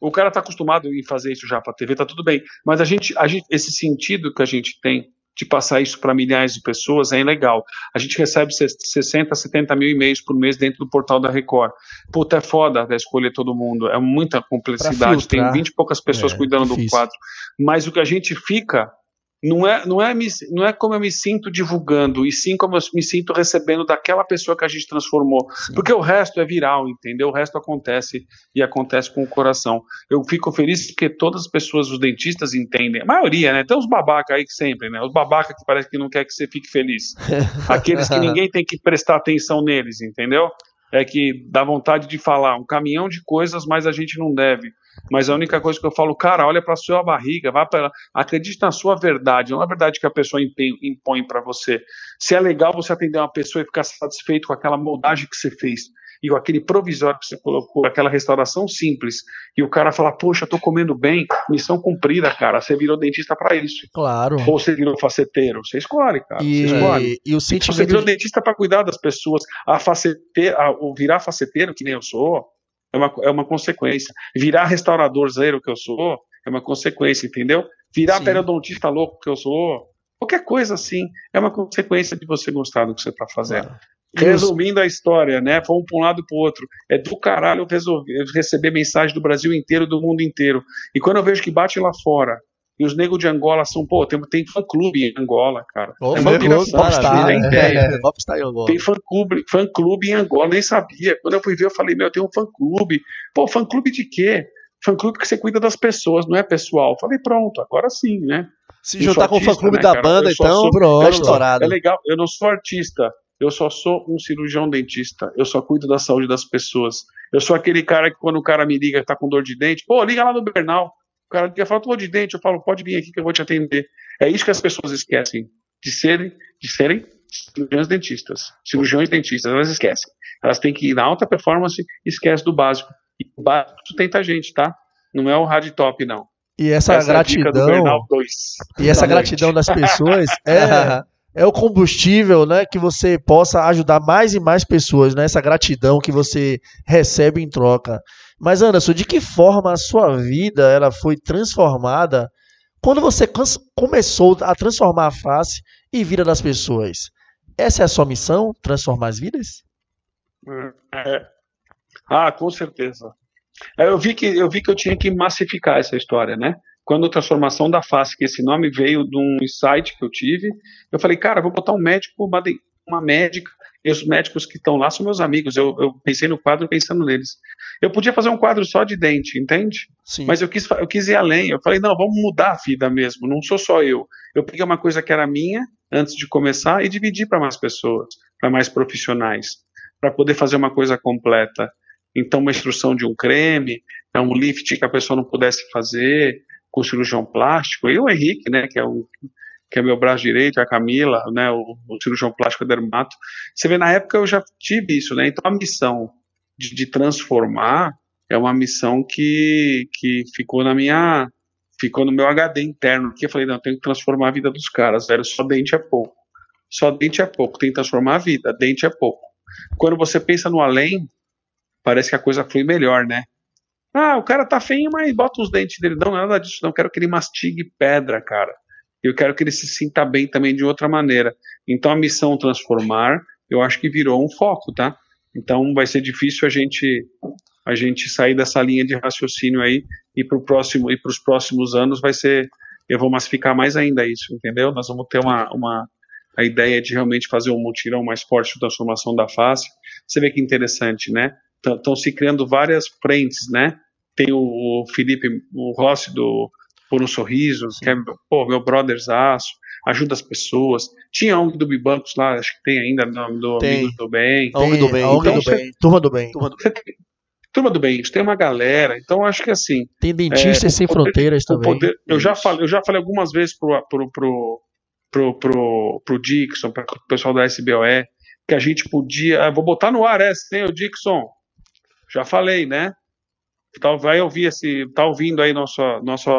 O cara tá acostumado em fazer isso já pra TV, tá tudo bem. Mas a gente, a gente esse sentido que a gente tem de passar isso para milhares de pessoas é ilegal. A gente recebe 60, 70 mil e-mails por mês dentro do portal da Record. Puta, é foda escolher todo mundo, é muita complexidade, tem 20 e poucas pessoas é, cuidando difícil. do quadro. Mas o que a gente fica não é, não, é, não é como eu me sinto divulgando, e sim como eu me sinto recebendo daquela pessoa que a gente transformou. Sim. Porque o resto é viral, entendeu? O resto acontece e acontece com o coração. Eu fico feliz porque todas as pessoas, os dentistas, entendem. A maioria, né? Tem uns babaca aí que sempre, né? Os babaca que parece que não quer que você fique feliz. *laughs* Aqueles que ninguém tem que prestar atenção neles, entendeu? É que dá vontade de falar um caminhão de coisas, mas a gente não deve. Mas a única coisa que eu falo, cara, olha para sua barriga, vá para, acredite na sua verdade, não é a verdade que a pessoa impõe para você. Se é legal você atender uma pessoa e ficar satisfeito com aquela moldagem que você fez e com aquele provisório que você colocou, aquela restauração simples, e o cara fala, poxa, tô comendo bem, missão cumprida, cara, você virou dentista para isso. Claro. Ou você virou faceteiro, você escolhe, cara. E, você escolhe. E o sentimento você virou dentista para cuidar das pessoas, a faceteiro, a, o virar faceteiro, que nem eu sou, é uma, é uma consequência. Virar restaurador zero que eu sou é uma consequência, entendeu? Virar Sim. periodontista louco que eu sou, qualquer coisa assim, é uma consequência de você gostar do que você está fazendo. Claro. Resumindo a história, né? Vamos para um lado para o outro. É do caralho eu, resolver, receber mensagem do Brasil inteiro, do mundo inteiro. E quando eu vejo que bate lá fora, e os negros de Angola são, pô, tem, tem fã-clube em Angola, cara. Oh, é uma piração, é, ideia. É, é, Angola. Tem fã-clube fã -clube em Angola, nem sabia. Quando eu fui ver, eu falei, meu, tem um fã-clube. Pô, fã-clube de quê? Fã-clube que você cuida das pessoas, não é pessoal. Eu falei, pronto, agora sim, né? Se juntar com o fã-clube né, da cara? banda, então, sou, pronto. Estourado. É legal, eu não sou artista, eu só sou um cirurgião dentista. Eu só cuido da saúde das pessoas. Eu sou aquele cara que quando o cara me liga, tá com dor de dente, pô, liga lá no Bernal. O cara liga fala, tô de dente, eu falo, pode vir aqui que eu vou te atender. É isso que as pessoas esquecem, de serem, de serem cirurgiões dentistas, cirurgiões dentistas, elas esquecem. Elas têm que ir na alta performance e esquece do básico. E o básico sustenta a gente, tá? Não é o hard top, não. E essa, essa gratidão. É e essa gratidão das pessoas é, *laughs* é o combustível, né, que você possa ajudar mais e mais pessoas, né? Essa gratidão que você recebe em troca. Mas Anderson, de que forma a sua vida ela foi transformada quando você começou a transformar a face e vida das pessoas? Essa é a sua missão, transformar as vidas? É. Ah, com certeza. É, eu vi que eu vi que eu tinha que massificar essa história, né? Quando a transformação da face, que esse nome veio de um insight que eu tive, eu falei, cara, vou botar um médico, uma médica e os médicos que estão lá são meus amigos. Eu, eu, pensei no quadro pensando neles. Eu podia fazer um quadro só de dente, entende? Sim. Mas eu quis, eu quis ir além. Eu falei, não, vamos mudar a vida mesmo. Não sou só eu. Eu peguei uma coisa que era minha antes de começar e dividi para mais pessoas, para mais profissionais, para poder fazer uma coisa completa. Então, uma instrução de um creme, é um lift que a pessoa não pudesse fazer com cirurgião plástico. E o Henrique, né, que é o que é meu braço direito, a Camila, né, o, o cirurgião plástico dermato. Você vê, na época eu já tive isso, né? Então a missão de, de transformar é uma missão que, que ficou na minha ficou no meu HD interno, que eu falei, não, eu tenho que transformar a vida dos caras, velho, só dente é pouco. Só dente é pouco, tem que transformar a vida, dente é pouco. Quando você pensa no além, parece que a coisa flui melhor, né? Ah, o cara tá feio, mas bota os dentes dele. Não, nada disso, não. Quero que ele mastigue pedra, cara eu quero que ele se sinta bem também de outra maneira. Então a missão transformar, eu acho que virou um foco, tá? Então vai ser difícil a gente a gente sair dessa linha de raciocínio aí e para próximo e para os próximos anos vai ser eu vou massificar mais ainda isso, entendeu? Nós vamos ter uma, uma a ideia de realmente fazer um mutirão mais forte de transformação da face. Você vê que interessante, né? Estão se criando várias frentes, né? Tem o, o Felipe, o Rossi do por um sorriso, Sim. que é pô, meu brotherzaço, ajuda as pessoas. Tinha a ONG do Bibancos lá, acho que tem ainda, do tem. Amigos do Bem. A ONG do Bem, então, do bem. Turma do Bem. Turma do Bem. Turma do Bem, tem uma galera, então acho que assim. Tem dentistas é, sem poder, fronteiras também. Poder, eu, já falei, eu já falei algumas vezes pro, pro, pro, pro, pro, pro Dixon, para o pessoal da SBOE, que a gente podia. Ah, vou botar no ar essa, hein, o Dixon? Já falei, né? Tá, vai ouvir esse. Tá ouvindo aí nosso, nosso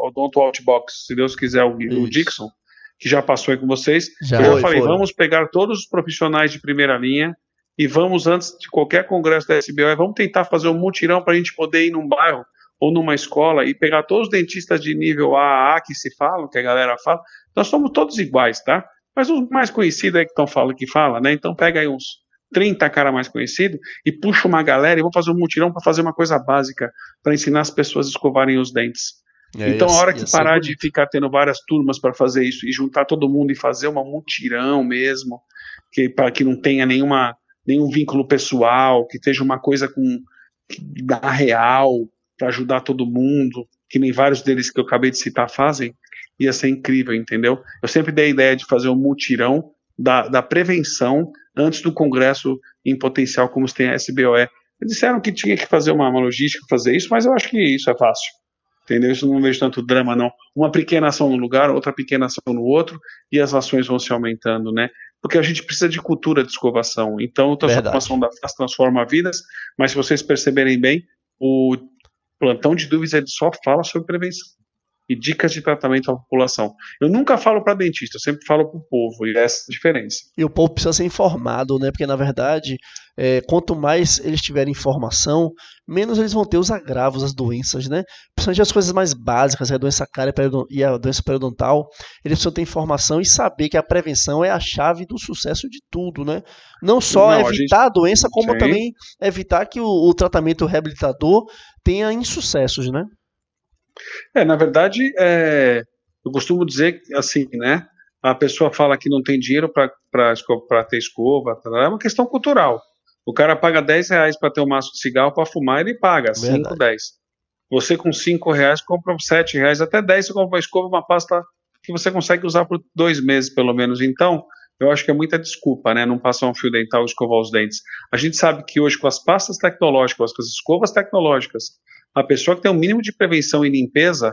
Odonto Outbox, se Deus quiser Isso. o Dixon, que já passou aí com vocês. Já, eu foi, falei, foi. vamos pegar todos os profissionais de primeira linha e vamos, antes de qualquer congresso da SBO, vamos tentar fazer um mutirão para a gente poder ir num bairro ou numa escola e pegar todos os dentistas de nível AA que se falam, que a galera fala. Nós somos todos iguais, tá? Mas os mais conhecidos é que estão falando que fala, né? Então pega aí uns 30 cara mais conhecido e puxa uma galera e vamos fazer um mutirão para fazer uma coisa básica para ensinar as pessoas a escovarem os dentes. É, então, a hora que parar de ficar tendo várias turmas para fazer isso e juntar todo mundo e fazer uma mutirão mesmo, que para que não tenha nenhuma nenhum vínculo pessoal, que seja uma coisa com da real para ajudar todo mundo, que nem vários deles que eu acabei de citar fazem, ia ser incrível, entendeu? Eu sempre dei a ideia de fazer um mutirão da, da prevenção antes do Congresso em potencial, como tem a SBOE. Eles disseram que tinha que fazer uma, uma logística, fazer isso, mas eu acho que isso é fácil. Entendeu? Isso não vejo tanto drama, não. Uma pequena ação no lugar, outra pequena ação no outro, e as ações vão se aumentando, né? Porque a gente precisa de cultura de escovação. Então, a transformação da FAS transforma vidas, mas se vocês perceberem bem, o plantão de dúvidas ele só fala sobre prevenção e dicas de tratamento à população. Eu nunca falo para dentista, eu sempre falo para o povo, e essa é a diferença. E o povo precisa ser informado, né? Porque na verdade, é, quanto mais eles tiverem informação, menos eles vão ter os agravos, as doenças, né? Principalmente as coisas mais básicas, a doença cárie e a doença periodontal, eles precisam ter informação e saber que a prevenção é a chave do sucesso de tudo, né? Não só Não, evitar a, gente... a, doença, como Sim. também evitar que o, o tratamento reabilitador tenha insucessos, né? É, na verdade, é, eu costumo dizer assim, né? A pessoa fala que não tem dinheiro para ter escova, é uma questão cultural. O cara paga 10 reais para ter um maço de cigarro para fumar, ele paga 5, 10. Você com 5 reais compra 7 reais, até 10 você compra uma escova, uma pasta que você consegue usar por dois meses, pelo menos. Então, eu acho que é muita desculpa, né? Não passar um fio dental e escovar os dentes. A gente sabe que hoje, com as pastas tecnológicas, com as escovas tecnológicas, a pessoa que tem um mínimo de prevenção e limpeza,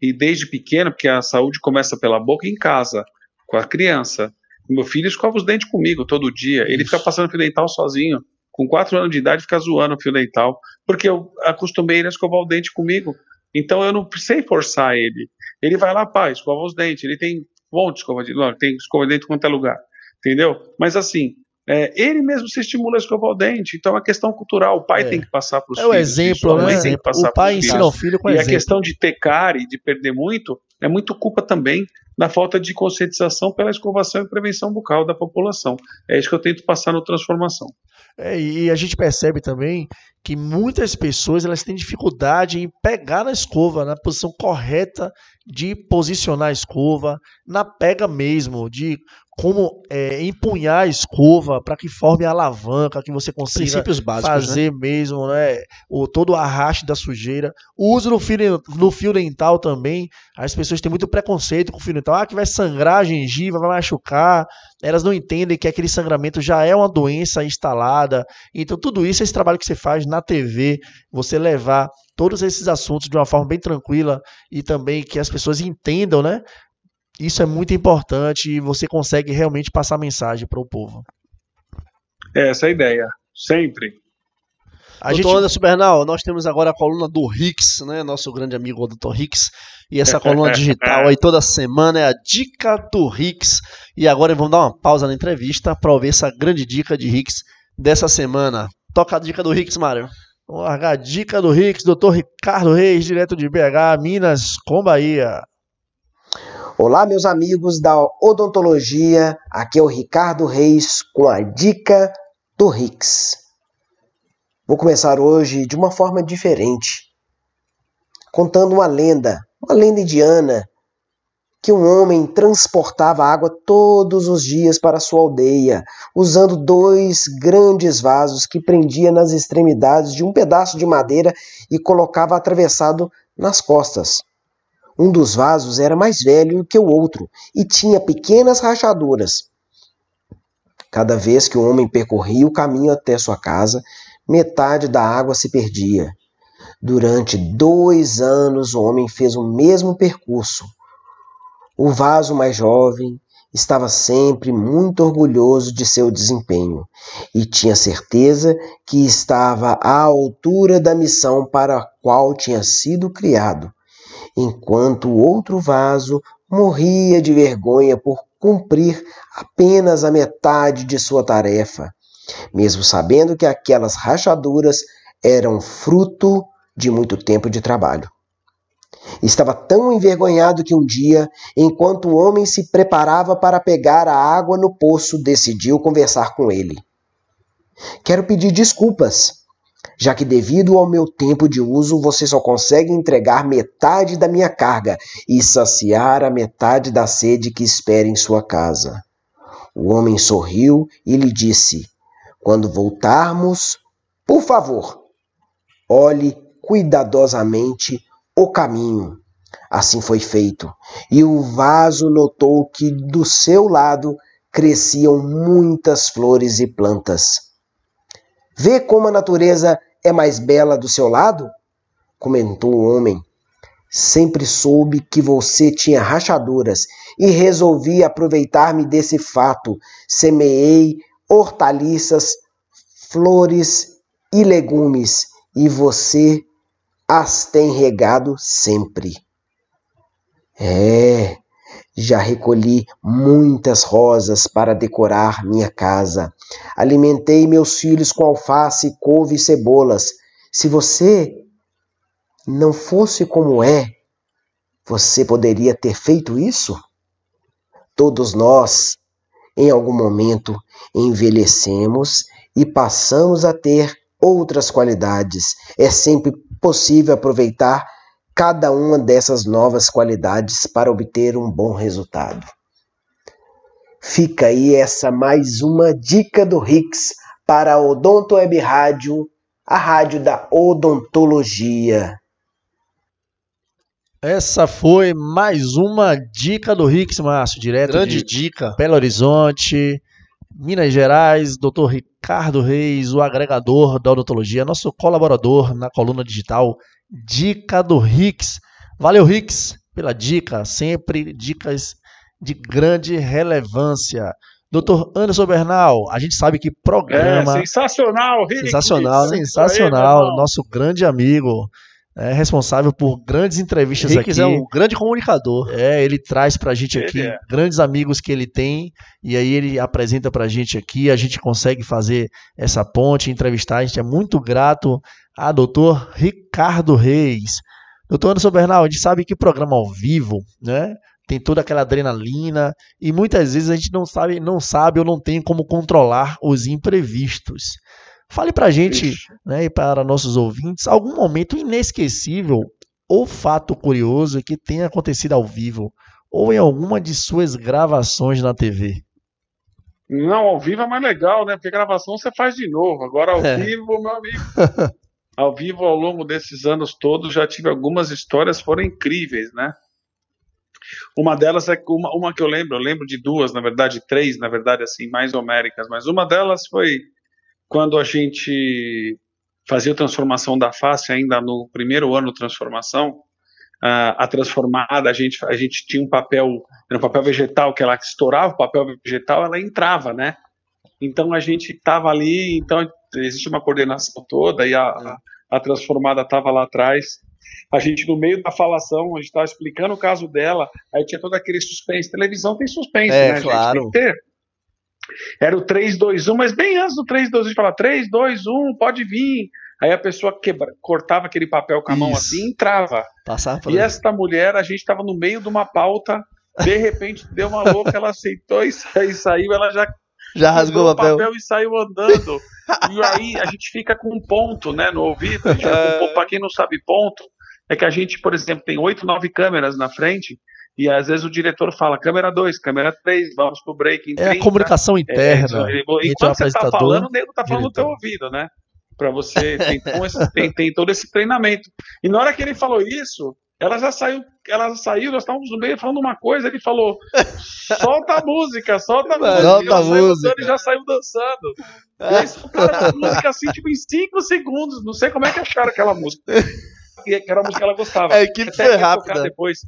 e desde pequena, porque a saúde começa pela boca em casa, com a criança. Meu filho escova os dentes comigo todo dia. Ele fica passando fio dental sozinho. Com 4 anos de idade, fica zoando o fio dental. Porque eu acostumei ele a escovar o dente comigo. Então eu não precisei forçar ele. Ele vai lá, pai, escova os dentes. Ele tem um monte de escova de dente. Tem escova de dente em é lugar. Entendeu? Mas assim, é, ele mesmo se estimula a escovar o dente. Então, é questão cultural. O pai é. tem que passar para os é filhos. É o exemplo, né? Tem que passar o pai ensina o filho com E exemplo. a questão de ter cárie, de perder muito, é muito culpa também da falta de conscientização pela escovação e prevenção bucal da população. É isso que eu tento passar no Transformação. É, e a gente percebe também que muitas pessoas elas têm dificuldade em pegar na escova, na posição correta de posicionar a escova, na pega mesmo, de como é, empunhar a escova para que forme a alavanca, que você consiga básicos, né? fazer né? mesmo né, o, todo o arraste da sujeira. O uso no fio, no fio dental também. As pessoas têm muito preconceito com o fio dental. Ah, que vai sangrar a gengiva, vai machucar. Elas não entendem que aquele sangramento já é uma doença instalada. Então, tudo isso, esse trabalho que você faz na TV, você levar todos esses assuntos de uma forma bem tranquila e também que as pessoas entendam, né? Isso é muito importante e você consegue realmente passar mensagem para o povo. É essa é a ideia, sempre. A Doutor gente... Anderson Bernal, nós temos agora a coluna do Rix, né? Nosso grande amigo Dr. Rix. E essa coluna digital aí toda semana é a dica do Rix. E agora vamos dar uma pausa na entrevista para ouvir essa grande dica de Rix dessa semana. Toca a dica do Rix, Mário. Vamos largar a dica do Rix, Dr. Ricardo Reis, direto de BH, Minas, com Bahia. Olá, meus amigos da odontologia. Aqui é o Ricardo Reis com a dica do Rix. Vou começar hoje de uma forma diferente, contando uma lenda, uma lenda indiana, que um homem transportava água todos os dias para sua aldeia, usando dois grandes vasos que prendia nas extremidades de um pedaço de madeira e colocava atravessado nas costas. Um dos vasos era mais velho que o outro e tinha pequenas rachaduras. Cada vez que o homem percorria o caminho até sua casa, metade da água se perdia. Durante dois anos, o homem fez o mesmo percurso. O vaso mais jovem estava sempre muito orgulhoso de seu desempenho e tinha certeza que estava à altura da missão para a qual tinha sido criado, enquanto o outro vaso morria de vergonha por cumprir apenas a metade de sua tarefa, mesmo sabendo que aquelas rachaduras eram fruto de muito tempo de trabalho. Estava tão envergonhado que um dia, enquanto o homem se preparava para pegar a água no poço, decidiu conversar com ele. Quero pedir desculpas, já que, devido ao meu tempo de uso, você só consegue entregar metade da minha carga e saciar a metade da sede que espera em sua casa. O homem sorriu e lhe disse: Quando voltarmos, por favor, olhe cuidadosamente o caminho. Assim foi feito, e o vaso notou que do seu lado cresciam muitas flores e plantas. Vê como a natureza é mais bela do seu lado? comentou o homem. Sempre soube que você tinha rachaduras e resolvi aproveitar-me desse fato. Semeei hortaliças, flores e legumes, e você as tem regado sempre. É, já recolhi muitas rosas para decorar minha casa. Alimentei meus filhos com alface, couve e cebolas. Se você não fosse como é, você poderia ter feito isso? Todos nós, em algum momento, envelhecemos e passamos a ter outras qualidades. É sempre possível aproveitar cada uma dessas novas qualidades para obter um bom resultado. Fica aí essa mais uma dica do Rix para a Odonto Web Rádio, a rádio da odontologia. Essa foi mais uma dica do Rix, Márcio, direto Grande de dica. Belo Horizonte, Minas Gerais, Dr. Ricardo Reis, o agregador da odontologia, nosso colaborador na coluna digital Dica do Rix. Valeu, Rix, pela dica, sempre dicas de grande relevância. Doutor Anderson Bernal, a gente sabe que É, programa sensacional, Rick. sensacional, aí, sensacional, meu irmão. nosso grande amigo, é responsável por grandes entrevistas Ricks aqui. é um grande comunicador. É, ele traz pra gente aqui é. grandes amigos que ele tem e aí ele apresenta pra gente aqui, a gente consegue fazer essa ponte, entrevistar, a gente é muito grato a doutor Ricardo Reis. Doutor Anderson Bernal, a gente sabe que programa ao vivo, né? Tem toda aquela adrenalina e muitas vezes a gente não sabe, não sabe ou não tem como controlar os imprevistos. Fale pra gente, Ixi. né, e para nossos ouvintes, algum momento inesquecível ou fato curioso que tenha acontecido ao vivo ou em alguma de suas gravações na TV. Não, ao vivo é mais legal, né? Porque gravação você faz de novo. Agora, ao É. vivo, meu amigo. *laughs* ao vivo, ao longo desses anos todos, já tive algumas histórias, foram incríveis, né? Uma delas é uma, uma que eu lembro, eu lembro de duas, na verdade, três, na verdade, assim, mais homéricas, mas uma delas foi quando a gente fazia a transformação da face, ainda no primeiro ano de transformação, a, a transformada, a gente, a gente tinha um papel, era um papel vegetal, que ela estourava o papel vegetal, ela entrava, né? Então a gente estava ali, então existe uma coordenação toda e a, a, a transformada estava lá atrás. A gente, no meio da falação, a gente estava explicando o caso dela, aí tinha todo aquele suspense. Televisão tem suspense, É, né, claro. gente? Tem que ter. Era o 3, 2, 1, mas bem antes do 3, 2, 1, a gente falava 3, 2, 1, pode vir. Aí a pessoa quebra, cortava aquele papel com a mão Isso. assim e entrava. Passar por E esta mulher, a gente estava no meio de uma pauta, de repente deu uma louca, ela aceitou e sa- e saiu, ela já Já rasgou o pegou papel. e saiu andando. e aí a gente fica com um ponto, né, no ouvido. A gente fica com um ponto, pra quem não sabe ponto, é que a gente, por exemplo, tem oito, nove câmeras na frente, e às vezes o diretor fala câmera 2, câmera 3, vamos pro break em É a 30. comunicação É, interna. é, o enquanto você tá apresentador, falando, o nego tá falando no teu ouvido, né? Pra você, tem, esse- tem, tem todo esse treinamento. E na hora que ele falou isso, ela já saiu, ela já saiu, nós estávamos no meio falando uma coisa, ele falou, solta a música, solta a música. Solta a música. andando e já saiu dançando. E aí soltaram a música assim, tipo, em 5 segundos. Não sei como é que acharam aquela música. Que era a música que ela gostava. A equipe Até foi rápida. Depois.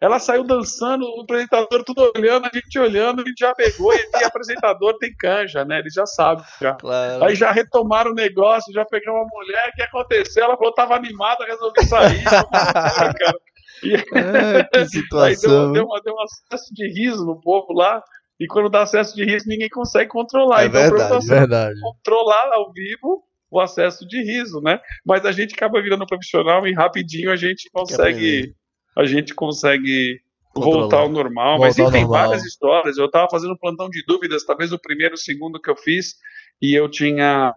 Ela saiu dançando, o apresentador tudo olhando, a gente olhando, a gente já pegou, e tem apresentador tem canja, né? Ele já sabe. Já. Claro. Aí já retomaram o negócio, já pegou uma mulher, o que aconteceu? Ela falou, tava animada, resolvi sair. cara. E... É, que situação. *laughs* Aí deu, deu, deu um acesso de riso no povo lá. E quando dá acesso de riso, ninguém consegue controlar. É então, verdade, verdade. controlar ao vivo o acesso de riso, né? Mas a gente acaba virando profissional e rapidinho a gente consegue a gente consegue Controlar. voltar ao normal. Voltar Mas enfim, tem várias histórias. Eu estava fazendo um plantão de dúvidas, talvez o primeiro, o segundo que eu fiz, e eu tinha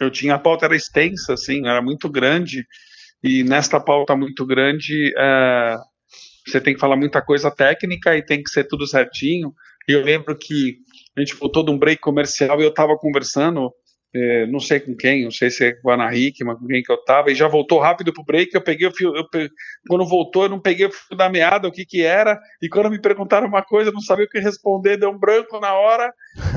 eu tinha a pauta era extensa, assim, era muito grande. E nesta pauta muito grande, é, você tem que falar muita coisa técnica e tem que ser tudo certinho. E eu lembro que a gente voltou de um break comercial e eu estava conversando é, não sei com quem, não sei se é com a Ana Hickman, com quem que eu tava, e já voltou rápido pro break, eu peguei o fio, quando voltou eu não peguei o fio da meada, o que que era, e quando me perguntaram uma coisa, eu não sabia o que responder, deu um branco na hora,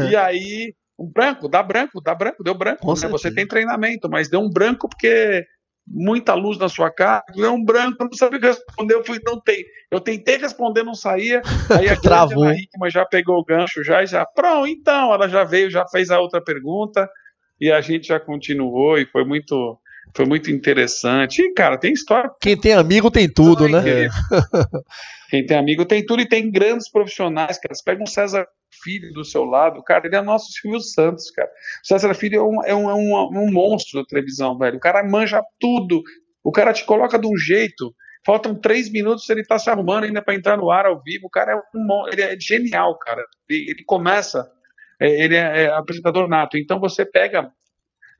e *laughs* aí, um branco, dá branco, dá branco, deu branco, né? você tem treinamento, mas deu um branco porque muita luz na sua cara, deu um branco, eu não sabia o que responder, eu fui, não tem, eu tentei responder, não saía, *laughs* aí a Travou. Ana Hickman já pegou o gancho já, já, pronto, então, ela já veio, já fez a outra pergunta, e a gente já continuou e foi muito foi muito interessante. E, cara, tem história. Quem tem amigo tem tudo, né? *laughs* Quem tem amigo tem tudo e tem grandes profissionais, cara. Você pega um César Filho do seu lado, cara, ele é nosso Silvio Santos, cara. O César Filho é um, é um, é um, um monstro da televisão, velho. O cara manja tudo. O cara te coloca de um jeito. Faltam três minutos, ele tá se arrumando ainda para entrar no ar ao vivo. O cara é um, ele é genial, cara. Ele, ele começa ele é, é, apresentador nato. Então você pega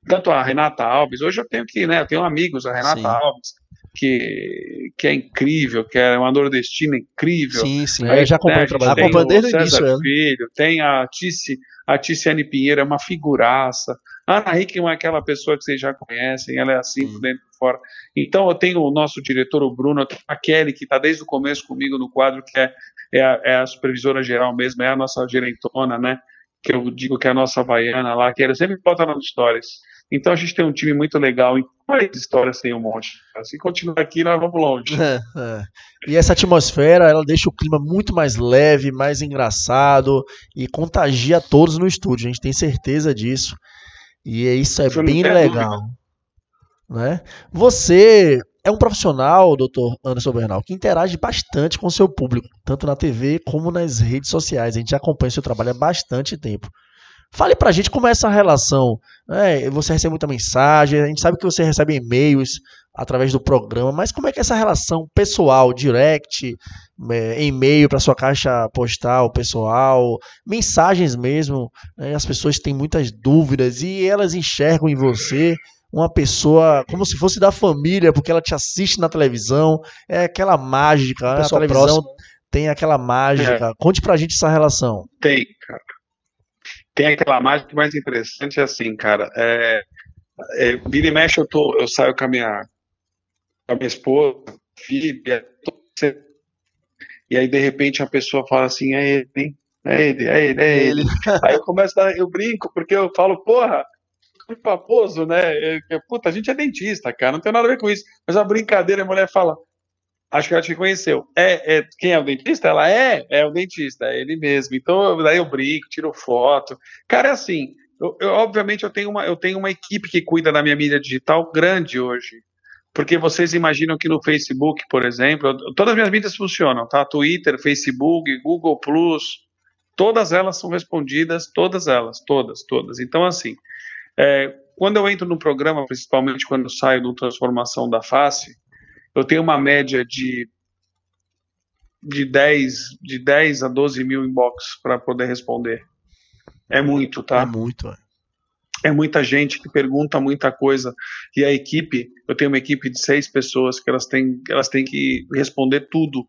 tanto a Renata Alves, hoje eu tenho que, né, eu tenho amigos, a Renata sim. Alves, que, que é incrível, que é uma nordestina incrível. Sim, sim, Aí, eu já acompanho né, o trabalho. Acompanho desde o início. Ela. Filho, tem a Tice, a Ticiane Pinheiro, é uma figuraça. A Ana Hickman é aquela pessoa que vocês já conhecem, ela é assim por dentro e por fora. Então eu tenho o nosso diretor, o Bruno, a Kelly, que está desde o começo comigo no quadro, que é, é, a, é a supervisora geral mesmo, é a nossa gerentona, né? Que eu digo que é a nossa Havaiana lá, que ele sempre bota nas histórias. Então a gente tem um time muito legal. E quais histórias tem um monte? Se continuar aqui, nós vamos longe. É, é. E essa atmosfera, ela deixa o clima muito mais leve, mais engraçado e contagia todos no estúdio. A gente tem certeza disso. E isso é Isso bem legal. Né? Você é um profissional, doutor Anderson Bernal, que interage bastante com o seu público, tanto na TV como nas redes sociais. A gente acompanha seu trabalho há bastante tempo. Fale pra gente como é essa relação. Né? Você recebe muita mensagem, a gente sabe que você recebe e-mails através do programa, mas como é que é essa relação pessoal, direct, é, e-mail para sua caixa postal pessoal, mensagens mesmo, né? as pessoas têm muitas dúvidas e elas enxergam em você uma pessoa como se fosse da família, porque ela te assiste na televisão, é aquela mágica, né? a televisão próxima. tem aquela mágica. É. Conte pra gente essa relação. Tem, cara. Tem aquela mágica que mais interessante é assim, cara. É, é, vira e mexe, eu, tô, eu saio com a minha, com a minha esposa, filha, e aí de repente a pessoa fala assim, é ele, hein? É ele, é ele, é ele. Aí eu começo a dar, eu brinco, porque eu falo, porra, paposo, né? É, puta, a gente é dentista, cara, não tem nada a ver com isso. Mas a brincadeira, a mulher fala, acho que ela te conheceu. É, é, quem é o dentista? Ela é, é o dentista, é ele mesmo. Então, daí eu brinco, tiro foto. Cara, é assim, eu, eu, obviamente eu tenho, uma, eu tenho uma equipe que cuida da minha mídia digital grande hoje. Porque vocês imaginam que no Facebook, por exemplo, todas as minhas mídias funcionam, tá? Twitter, Facebook, Google Plus, todas elas são respondidas, todas elas, todas, todas. Então, assim, é, quando eu entro no programa, principalmente quando saio do Transformação da Face, eu tenho uma média de, de, 10, de 10 a 12 mil inbox para poder responder. É muito, tá? É muito, é. É muita gente que pergunta muita coisa. E a equipe, eu tenho uma equipe de seis pessoas que elas têm, elas têm que responder tudo.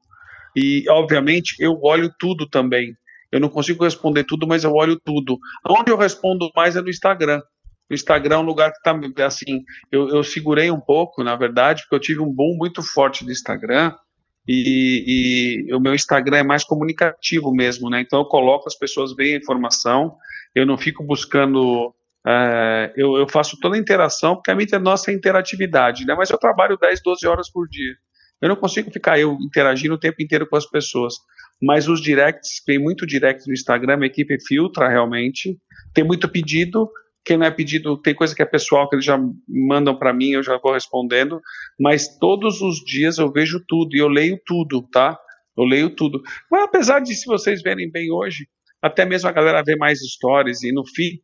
E, obviamente, eu olho tudo também. Eu não consigo responder tudo, mas eu olho tudo. Onde eu respondo mais é no Instagram. O Instagram é um lugar que tá assim. Eu, eu segurei um pouco, na verdade, porque eu tive um boom muito forte do Instagram. E, e, o meu Instagram é mais comunicativo mesmo, né? Então eu coloco as pessoas bem a informação, eu não fico buscando. É, eu, eu, faço toda a interação, porque a mídia nossa é interatividade, né? Mas eu trabalho 10, 12 horas por dia. Eu não consigo ficar eu interagindo o tempo inteiro com as pessoas. Mas os directs, tem muito direct no Instagram, a equipe filtra realmente. Tem muito pedido, quem não é pedido, tem coisa que é pessoal que eles já mandam para mim, eu já vou respondendo, mas todos os dias eu vejo tudo e eu leio tudo, tá? Eu leio tudo. Mas apesar de, se vocês verem bem hoje, até mesmo a galera vê mais stories e no feed,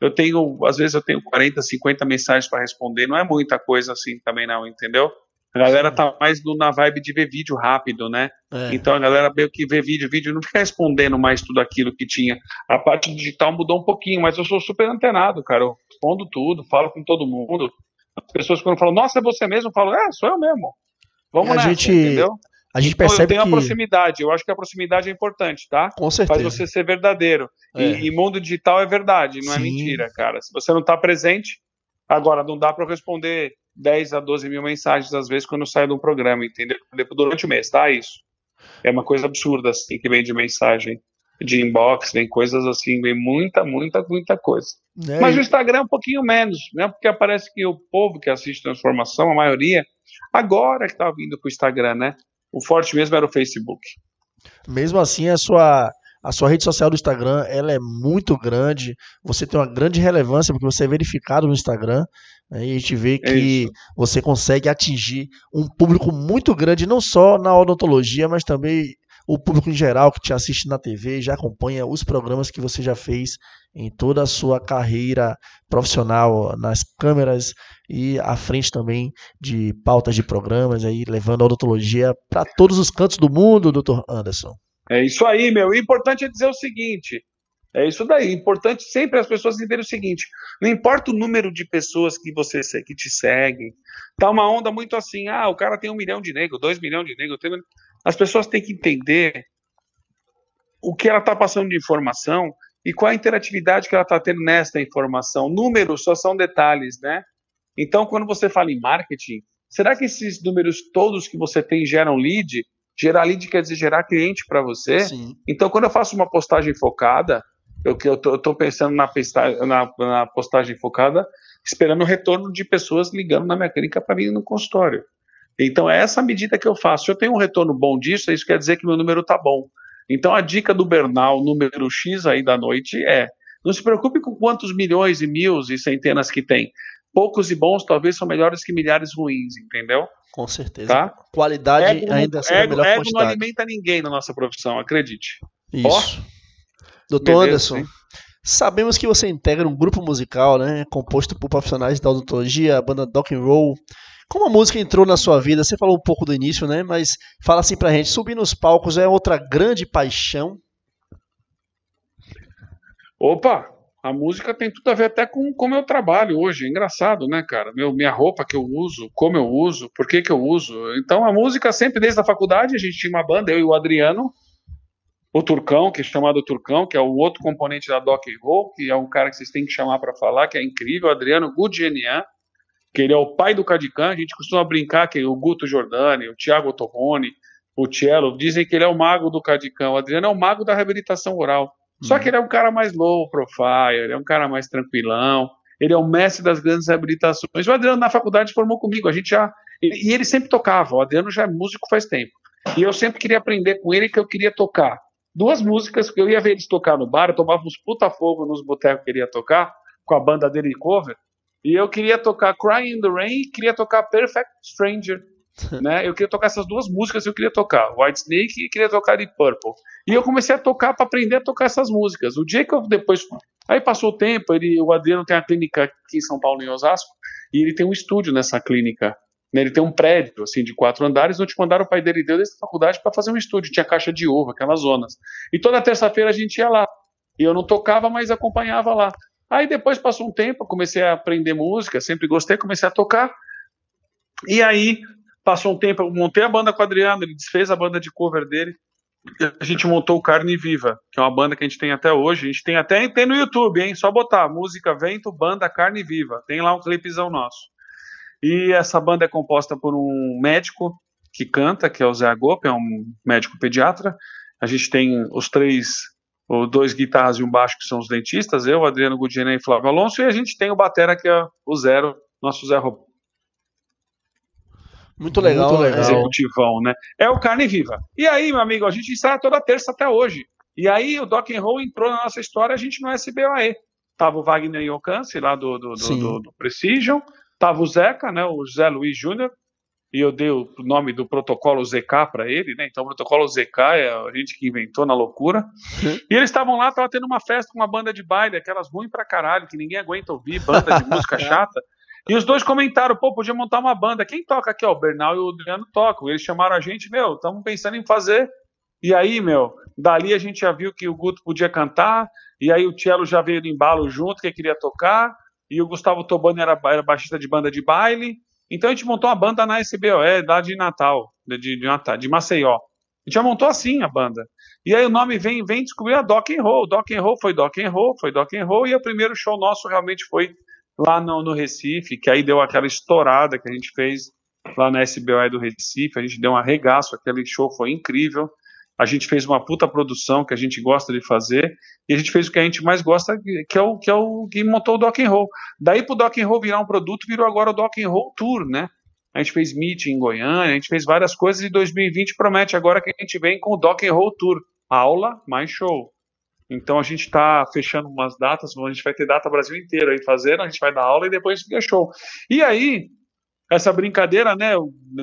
eu tenho, às vezes eu tenho 40, 50 mensagens para responder, não é muita coisa assim também não, entendeu? A galera tá mais na vibe de ver vídeo rápido, né? É. Então a galera meio que vê vídeo, vídeo não fica respondendo mais tudo aquilo que tinha. A parte digital mudou um pouquinho, mas eu sou super antenado, cara. Eu respondo tudo, falo com todo mundo. As pessoas quando falam, nossa, é você mesmo, eu falo, é, sou eu mesmo. Vamos a nessa, gente, entendeu? A gente percebe então, eu tenho que... a proximidade, eu acho que a proximidade é importante, tá? Com certeza. Faz você ser verdadeiro. É. E, e, mundo digital é verdade, não é Sim. é mentira, cara. Se você não tá presente, agora não dá para responder 10 a 12 mil mensagens, às vezes, quando sai de um programa, entendeu? Durante o mês, tá? Isso. É uma coisa absurda, assim, que vem de mensagem, de inbox, vem coisas assim, vem muita, muita, muita coisa. É. Mas o Instagram é um pouquinho menos, né? Porque parece que o povo que assiste Transformação, a maioria, agora que tá vindo pro Instagram, né? O forte mesmo era o Facebook. Mesmo assim, a sua a sua rede social do Instagram ela é muito grande, você tem uma grande relevância porque você é verificado no Instagram, né, e a gente vê que você consegue atingir um público muito grande, não só na odontologia, mas também o público em geral que te assiste na TV já acompanha os programas que você já fez em toda a sua carreira profissional nas câmeras e à frente também de pautas de programas aí levando a odontologia para todos os cantos do mundo, Dr. Anderson. É isso aí, meu. O importante é dizer o seguinte: é isso daí. Importante sempre as pessoas entenderem o seguinte: não importa o número de pessoas que você que te seguem, tá uma onda muito assim. Ah, o cara tem um milhão de negros, dois milhões de negros. As pessoas têm que entender o que ela está passando de informação e qual a interatividade que ela está tendo nesta informação. Números só são detalhes, né? Então, quando você fala em marketing, será que esses números todos que você tem geram lead? Gerar lead quer dizer gerar cliente para você. Sim. Então, quando eu faço uma postagem focada, eu eu estou pensando na, na, na, postagem focada, esperando o retorno de pessoas ligando na minha clínica para vir no consultório. Então, é essa medida que eu faço. Se eu tenho um retorno bom disso, isso quer dizer que meu número está bom. Então, a dica do Bernal, número X aí da noite, é: não se preocupe com quantos milhões e mil e centenas que tem. Poucos e bons talvez são melhores que milhares ruins, entendeu? Com certeza. Tá? Qualidade ego, ainda será ego, melhor ego quantidade. não alimenta ninguém na nossa profissão, acredite. Isso. Ó, Doutor Anderson, sim. sabemos que você integra um grupo musical, né, composto por profissionais da odontologia, a banda Dock and Roll. Como a música entrou na sua vida? Você falou um pouco do início, né? Mas fala assim pra gente, subir nos palcos é outra grande paixão? Opa, a música tem tudo a ver até com como eu trabalho hoje. É engraçado, né, cara? Meu, minha roupa que eu uso, como eu uso, por que, que eu uso. Então a música sempre desde a faculdade, a gente tinha uma banda, eu e o Adriano, o Turcão, que é chamado Turcão, que é o outro componente da Doc Roll, que é um cara que vocês têm que chamar para falar, que é incrível, o Adriano Gudgenian, que ele é o pai do Cadican, a gente costuma brincar que o Guto Giordani, o Thiago Torrone, o Cello, dizem que ele é o mago do Cadicão, o Adriano é o mago da reabilitação oral. Só que ele é um cara mais low profile, ele é um cara mais tranquilão, ele é o mestre das grandes reabilitações. O Adriano na faculdade formou comigo, a gente já. E ele sempre tocava, o Adriano já é músico faz tempo. E eu sempre queria aprender com ele que eu queria tocar. Duas músicas que eu ia ver eles tocar no bar, eu tomava uns puta fogo nos botecos que ele ia tocar, com a banda dele de cover. E eu queria tocar Crying in the Rain e queria tocar Perfect Stranger *laughs* né? Eu queria tocar essas duas músicas, eu queria tocar White Snake e queria tocar Deep Purple. E eu comecei a tocar para aprender a tocar essas músicas. O dia que eu depois, aí passou o tempo, ele, o Adriano tem a clínica aqui em São Paulo em Osasco e ele tem um estúdio nessa clínica. Né? Ele tem um prédio assim de quatro andares. Último andar o pai dele deu dessa faculdade para fazer um estúdio. Tinha caixa de ovo, aquelas zonas. E toda terça-feira a gente ia lá. E eu não tocava, mas acompanhava lá. Aí depois passou um tempo, comecei a aprender música, sempre gostei, comecei a tocar. E aí Passou um tempo, eu montei a banda com o Adriano, ele desfez a banda de cover dele. A gente montou o Carne Viva, que é uma banda que a gente tem até hoje. A gente tem até tem no YouTube, hein? Só botar música Vento, banda Carne Viva. Tem lá um clipezão nosso. E essa banda é composta por um médico que canta, que é o Zé Agop, é um médico pediatra. A gente tem os três, os dois guitarras e um baixo, que são os dentistas, eu, Adriano Gudina e Flávio Alonso, e a gente tem o batera, que é o Zero, nosso Zé Roberto Muito legal, Muito legal. Executivão, né? É o Carne Viva. E aí, meu amigo, a gente ensaia toda terça até hoje. E aí o Dock and Roll entrou na nossa história, a gente no SBOE. Tava o Wagner Yocance, lá do, do, do, do, do Precision. Tava o Zeca, né? O José Luiz Júnior. E eu dei o nome do protocolo ZK para ele, né? Então o protocolo ZK é a gente que inventou na loucura. Uhum. E eles estavam lá, tava tendo uma festa com uma banda de baile, aquelas ruins pra caralho, que ninguém aguenta ouvir, banda de *laughs* música chata. E os dois comentaram, pô, podia montar uma banda. Quem toca aqui? Ó, o Bernal e o Adriano tocam. Eles chamaram a gente, meu, estamos pensando em fazer. E aí, meu, dali a gente já viu que o Guto podia cantar, e aí o Cello já veio do embalo junto, que queria tocar, e o Gustavo Tobani era, era baixista de banda de baile. Então a gente montou uma banda na SBOE, lá de Natal, de, de, de, de Maceió. A gente já montou assim a banda. E aí o nome vem, vem descobrir a Dock and Roll. Dock and Roll foi Dock and Roll, foi Dock and Roll, e o primeiro show nosso realmente foi lá no, no Recife, que aí deu aquela estourada que a gente fez lá na SBOE do Recife, a gente deu um arregaço, aquele show foi incrível. A gente fez uma puta produção que a gente gosta de fazer e a gente fez o que a gente mais gosta, que é o que é o que montou o Dock and Roll. Daí pro Dock and Roll virar um produto, virou agora o Dock and Roll Tour, né? A gente fez meeting em Goiânia, a gente fez várias coisas e 2020 promete agora que a gente vem com o Dock and Roll Tour, aula mais show. Então a gente está fechando umas datas, a gente vai ter data Brasil inteiro aí fazendo, a gente vai dar aula e depois fica show. E aí, essa brincadeira, né?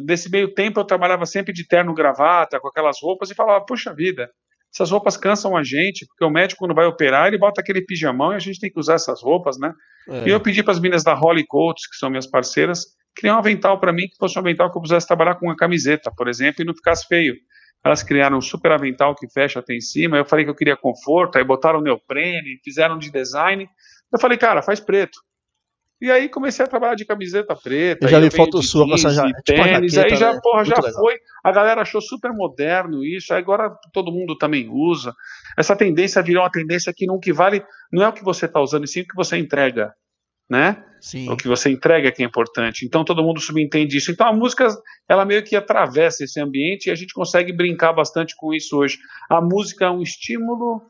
Nesse meio tempo eu trabalhava sempre de terno gravata, com aquelas roupas, e falava, puxa vida, essas roupas cansam a gente, porque o médico quando vai operar, ele bota aquele pijamão e a gente tem que usar essas roupas, né? É. E eu pedi para as meninas da Holly Coats, que são minhas parceiras, criar um avental para mim que fosse um avental que eu pudesse trabalhar com uma camiseta, por exemplo, e não ficasse feio. Elas criaram um super avental que fecha até em cima. Eu falei que eu queria conforto, aí botaram neoprene, fizeram de design. Eu falei, cara, faz preto. E aí comecei a trabalhar de camiseta preta. Eu já vi foto sua com essa já, tipo tênis, jaqueta, aí já, né? porra, já legal. foi. A galera achou super moderno isso, aí agora todo mundo também usa. Essa tendência virou uma tendência que não que vale, não é o que você está usando, e sim o que você entrega né? Sim. O que você entrega que é importante. Então todo mundo subentende isso. Então a música, ela meio que atravessa esse ambiente e a gente consegue brincar bastante com isso hoje. A música é um estímulo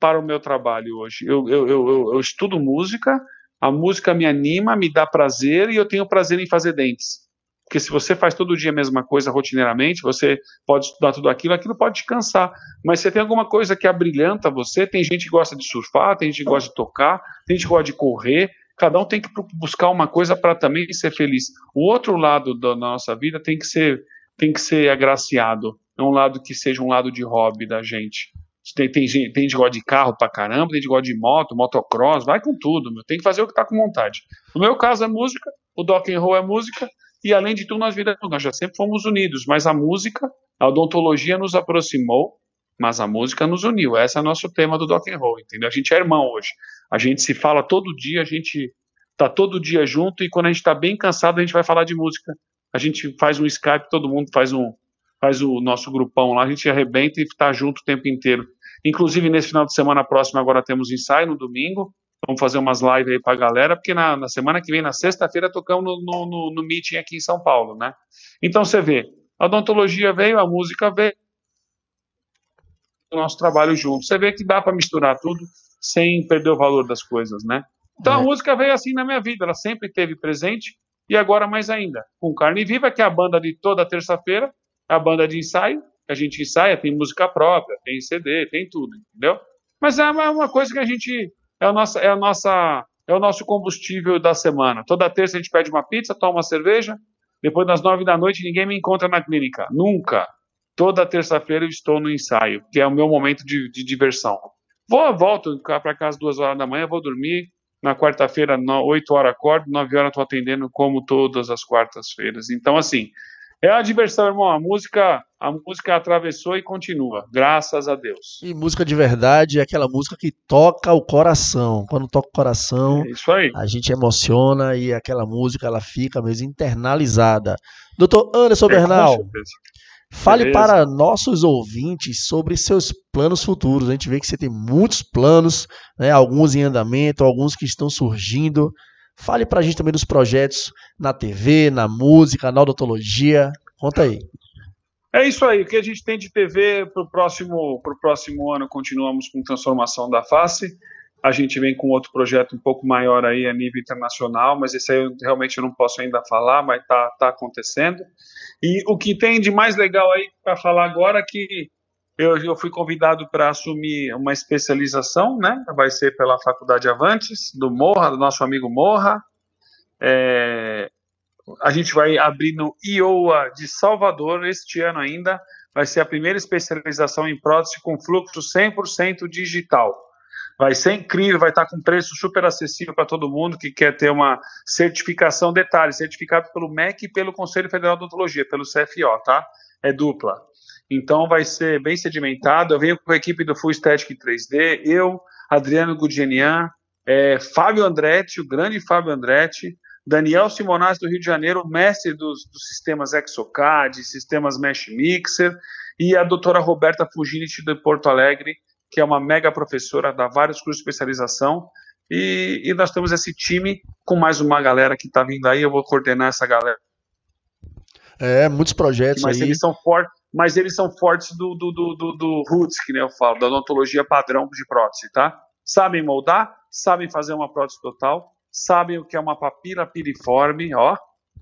para o meu trabalho hoje. Eu, eu, eu, eu estudo música, a música me anima, me dá prazer e eu tenho prazer em fazer dentes. Porque se você faz todo dia a mesma coisa rotineiramente, você pode estudar tudo aquilo, aquilo pode te cansar. Mas você tem alguma coisa que abrilhanta você, tem gente que gosta de surfar, tem gente que gosta de tocar, tem gente que gosta de correr, Cada um tem que buscar uma coisa para também ser feliz. O outro lado da nossa vida tem que ser tem que ser agraciado. É um lado que seja um lado de hobby da gente. Tem, tem, gente, tem gente que gosta de carro pra caramba, tem gente que gosta de moto, motocross, vai com tudo, meu. tem que fazer o que tá com vontade. No meu caso é música, o Dock and Roll é música, e além de tudo, nós, vida, nós já sempre fomos unidos, mas a música, a odontologia nos aproximou, mas a música nos uniu. Esse é o nosso tema do Dock and Roll, entendeu? A gente é irmão hoje. A gente se fala todo dia, a gente tá todo dia junto e quando a gente está bem cansado a gente vai falar de música. A gente faz um Skype, todo mundo faz um faz o nosso grupão lá, a gente arrebenta e está junto o tempo inteiro. Inclusive nesse final de semana próximo agora temos ensaio no domingo. Vamos fazer umas lives aí para a galera, porque na, na, semana que vem, na sexta-feira, tocamos no, no, no, no meeting aqui em São Paulo, né? Então você vê, a odontologia veio, a música veio, o nosso trabalho junto. Você vê que dá para misturar tudo sem perder o valor das coisas, né? Então é. a música veio assim na minha vida, ela sempre esteve presente e agora mais ainda. Com Carne Viva, que é a banda de toda terça-feira, a banda de ensaio, que a gente ensaia, tem música própria, tem CD, tem tudo, entendeu? Mas é uma coisa que a gente é a nossa é a nossa é o nosso combustível da semana. Toda terça a gente pede uma pizza, toma uma cerveja, depois das nove da noite ninguém me encontra na clínica, nunca. Toda terça-feira eu estou no ensaio, que é o meu momento de, de diversão. Vou, volto para casa duas horas da manhã, vou dormir. Na quarta-feira, oito horas acordo, nove horas estou atendendo como todas as quartas-feiras. Então, assim, é a diversão, irmão. A música, a música atravessou e continua, graças a Deus. E música de verdade é aquela música que toca o coração. Quando toca o coração, é a gente emociona e aquela música ela fica mesmo internalizada. Doutor Anderson é, Bernal, Fale Beleza. para nossos ouvintes sobre seus planos futuros. A gente vê que você tem muitos planos, né? alguns em andamento, alguns que estão surgindo. Fale para a gente também dos projetos na TV, na música, na odontologia. Conta aí. É isso aí. O que a gente tem de TV para o próximo, pro próximo ano? Continuamos com transformação da face. A gente vem com outro projeto um pouco maior aí a nível internacional, mas esse aí eu, realmente não posso ainda falar, mas está tá acontecendo. E o que tem de mais legal aí para falar agora é que eu, eu fui convidado para assumir uma especialização, né? Vai ser pela Faculdade Avantes, do Morra, do nosso amigo Morra. É, a gente vai abrir no IOA de Salvador este ano ainda. Vai ser a primeira especialização em prótese com fluxo 100% digital. Vai ser incrível, vai estar com preço super acessível para todo mundo que quer ter uma certificação, detalhe, certificado pelo MEC e pelo Conselho Federal de Odontologia, pelo CFO, tá? É dupla. Então vai ser bem sedimentado. Eu venho com a equipe do Full Static 3D, eu, Adriano Gudjenian, é, Fábio Andretti, o grande Fábio Andretti, Daniel Simonazzi do Rio de Janeiro, mestre dos, dos sistemas Exocad, sistemas Mesh Mixer, e a doutora Roberta Fuginiti de Porto Alegre, que é uma mega professora, dá vários cursos de especialização, e, e nós temos esse time com mais uma galera que está vindo aí, eu vou coordenar essa galera. É, muitos projetos mas aí. Eles são fortes, mas eles são fortes do, do, do, do, do roots, que nem eu falo, da odontologia padrão de prótese, tá? Sabem moldar, sabem fazer uma prótese total, sabem o que é uma papila piriforme, ó,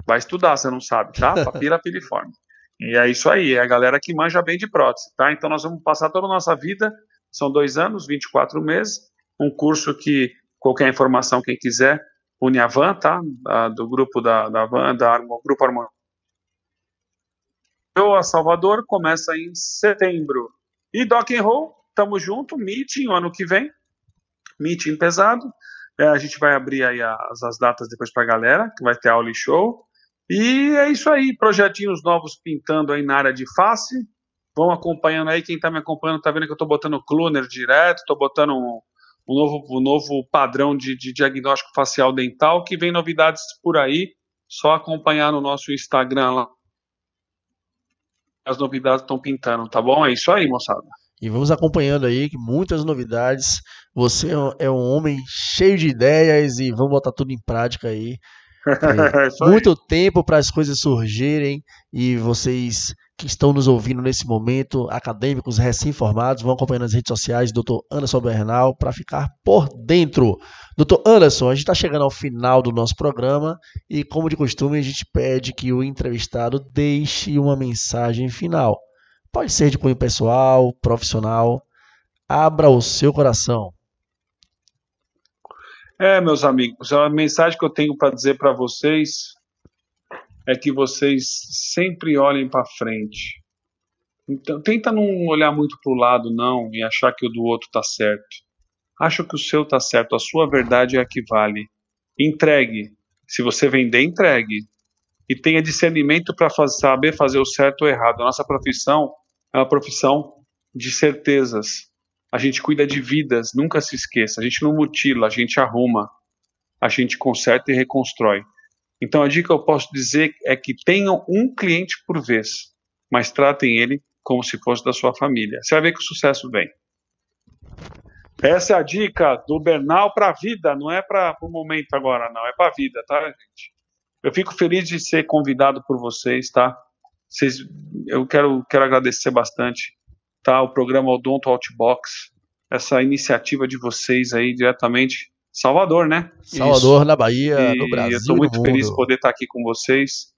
vai estudar, você não sabe, tá? *laughs* Papila piriforme. E é isso aí, é a galera que manja bem de prótese, tá? Então nós vamos passar toda a nossa vida, são dois anos, 24 meses, um curso que qualquer informação, quem quiser, Uniavan, tá? do grupo da, da Van, da Grupo Harmonia. Eu, a Salvador, começa em setembro. E Dock and Roll, tamo junto, meeting o ano que vem, meeting pesado, é, a gente vai abrir aí as, as datas depois para a galera, que vai ter aula e show. E é isso aí, projetinhos novos pintando aí na área de face. Vão acompanhando aí, quem está me acompanhando está vendo que eu estou botando cloner direto, estou botando um, um, novo, um novo padrão de, de diagnóstico facial dental, que vem novidades por aí, só acompanhar no nosso Instagram lá. As novidades estão pintando, tá bom? É isso aí, moçada. E vamos acompanhando aí muitas novidades. Você é um homem cheio de ideias e vamos botar tudo em prática aí. *laughs* É, muito tempo para as coisas surgirem e vocês que estão nos ouvindo nesse momento, acadêmicos recém-formados, vão acompanhando as redes sociais do Dr. Anderson Bernal para ficar por dentro. Dr. Anderson, a gente está chegando ao final do nosso programa e, como de costume, a gente pede que o entrevistado deixe uma mensagem final. Pode ser de cunho pessoal, profissional. Abra o seu coração. É, meus amigos, a mensagem que eu tenho para dizer para vocês é que vocês sempre olhem para frente. Então, tenta não olhar muito para o lado, não, e achar que o do outro está certo. Acha que o seu está certo, a sua verdade é a que vale. Entregue. Se você vender, entregue. E tenha discernimento para saber fazer o certo ou errado. A nossa profissão é uma profissão de certezas. A gente cuida de vidas, nunca se esqueça. A gente não mutila, a gente arruma, a gente conserta e reconstrói. Então a dica que eu posso dizer é que tenham um cliente por vez, mas tratem ele como se fosse da sua família. Você vai ver que o sucesso vem. Essa é a dica do Bernal para a vida, não é para o momento agora, não, é para a vida, tá, gente? Eu fico feliz de ser convidado por vocês, tá? Vocês, eu quero, quero agradecer bastante, tá? O programa Odonto Outbox, essa iniciativa de vocês aí diretamente Salvador, né? Salvador, Isso. na Bahia, e no Brasil. Eu estou muito feliz de poder estar aqui com vocês,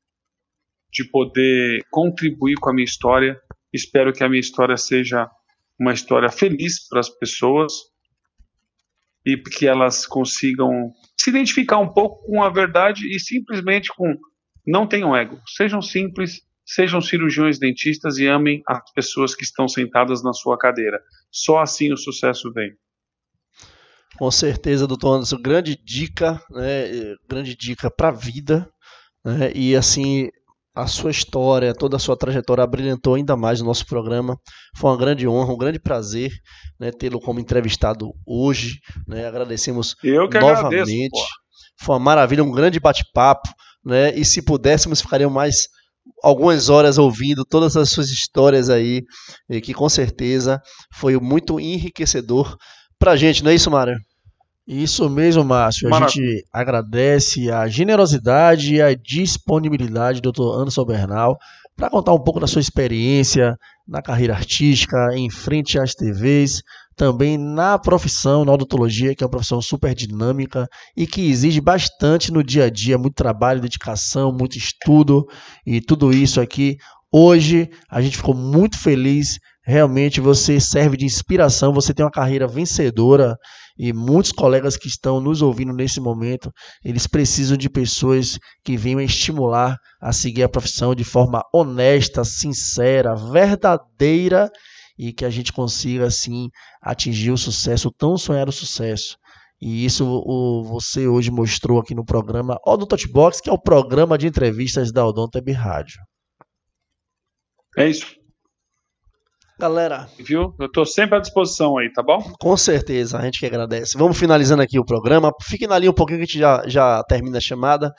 de poder contribuir com a minha história. Espero que a minha história seja uma história feliz para as pessoas e que elas consigam se identificar um pouco com a verdade e simplesmente com não tenham ego, sejam simples, Sejam cirurgiões dentistas e amem as pessoas que estão sentadas na sua cadeira. Só assim o sucesso vem. Com certeza, doutor Anderson, grande dica, né, grande dica para a vida, né, e assim, a sua história, toda a sua trajetória brilhantou ainda mais no nosso programa. Foi uma grande honra, um grande prazer né, tê-lo como entrevistado hoje. Né, agradecemos Eu que novamente. Agradeço, Foi uma maravilha, um grande bate-papo. Né, e se pudéssemos, ficaríamos mais algumas horas ouvindo todas as suas histórias aí, que com certeza foi muito enriquecedor para a gente, não é isso, Mário? Isso mesmo, Márcio. A gente agradece a generosidade e a disponibilidade do Dr. Anderson Bernal para contar um pouco da sua experiência na carreira artística, em frente às TVs, também na profissão, na odontologia, que é uma profissão super dinâmica e que exige bastante no dia a dia, muito trabalho, dedicação, muito estudo e tudo isso aqui. Hoje a gente ficou muito feliz. Realmente você serve de inspiração, você tem uma carreira vencedora e muitos colegas que estão nos ouvindo nesse momento, eles precisam de pessoas que venham estimular a seguir a profissão de forma honesta, sincera, verdadeira e que a gente consiga assim atingir o sucesso, o tão sonhado sucesso. E isso o, você hoje mostrou aqui no programa Odonto Box, que é o programa de entrevistas da Odonto Rádio. É isso. Galera. Viu? Eu estou sempre à disposição aí, tá bom? Com certeza, a gente que agradece. Vamos finalizando aqui o programa. Fiquem na linha um pouquinho que a gente já, já termina a chamada.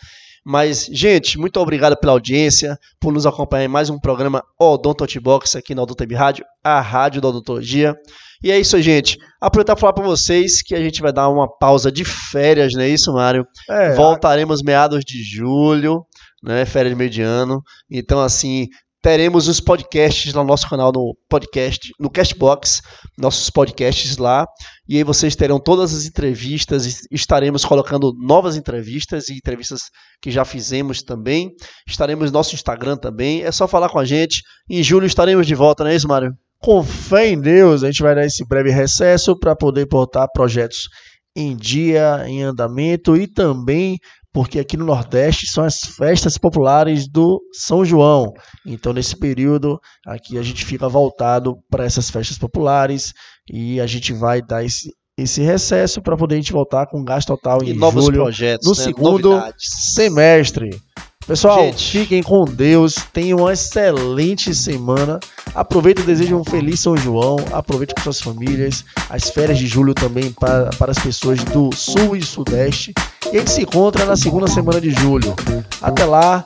Mas, gente, muito obrigado pela audiência, por nos acompanhar em mais um programa Odonto Box aqui na Odonto Rádio, a rádio da odontologia. E é isso aí, gente. Aproveitar para falar para vocês que a gente vai dar uma pausa de férias, não é isso, Mário? É, Voltaremos meados de julho, né? Férias de meio de ano. Então, assim, teremos os podcasts no nosso canal no podcast, no Castbox, nossos podcasts lá. E aí vocês terão todas as entrevistas, estaremos colocando novas entrevistas e entrevistas que já fizemos também. Estaremos no nosso Instagram também. É só falar com a gente. Em julho estaremos de volta, não é isso, Mário? Com fé em Deus, a gente vai dar esse breve recesso para poder portar projetos em dia, em andamento e também porque aqui no Nordeste são as festas populares do São João. Então, nesse período, aqui a gente fica voltado para essas festas populares e a gente vai dar esse, esse recesso para poder a gente voltar com gasto total em e novos julho, projetos, no né? segundo Novidades. semestre. Pessoal, Gente. fiquem com Deus, tenham uma excelente semana. Aproveita e desejo um feliz São João. Aproveite com suas famílias. As férias de julho também para, para as pessoas do Sul e Sudeste. E a gente se encontra na segunda semana de julho. Até lá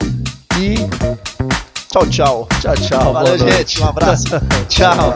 e tchau, tchau. Tchau, tchau. Valeu, gente. Um abraço. *laughs* tchau.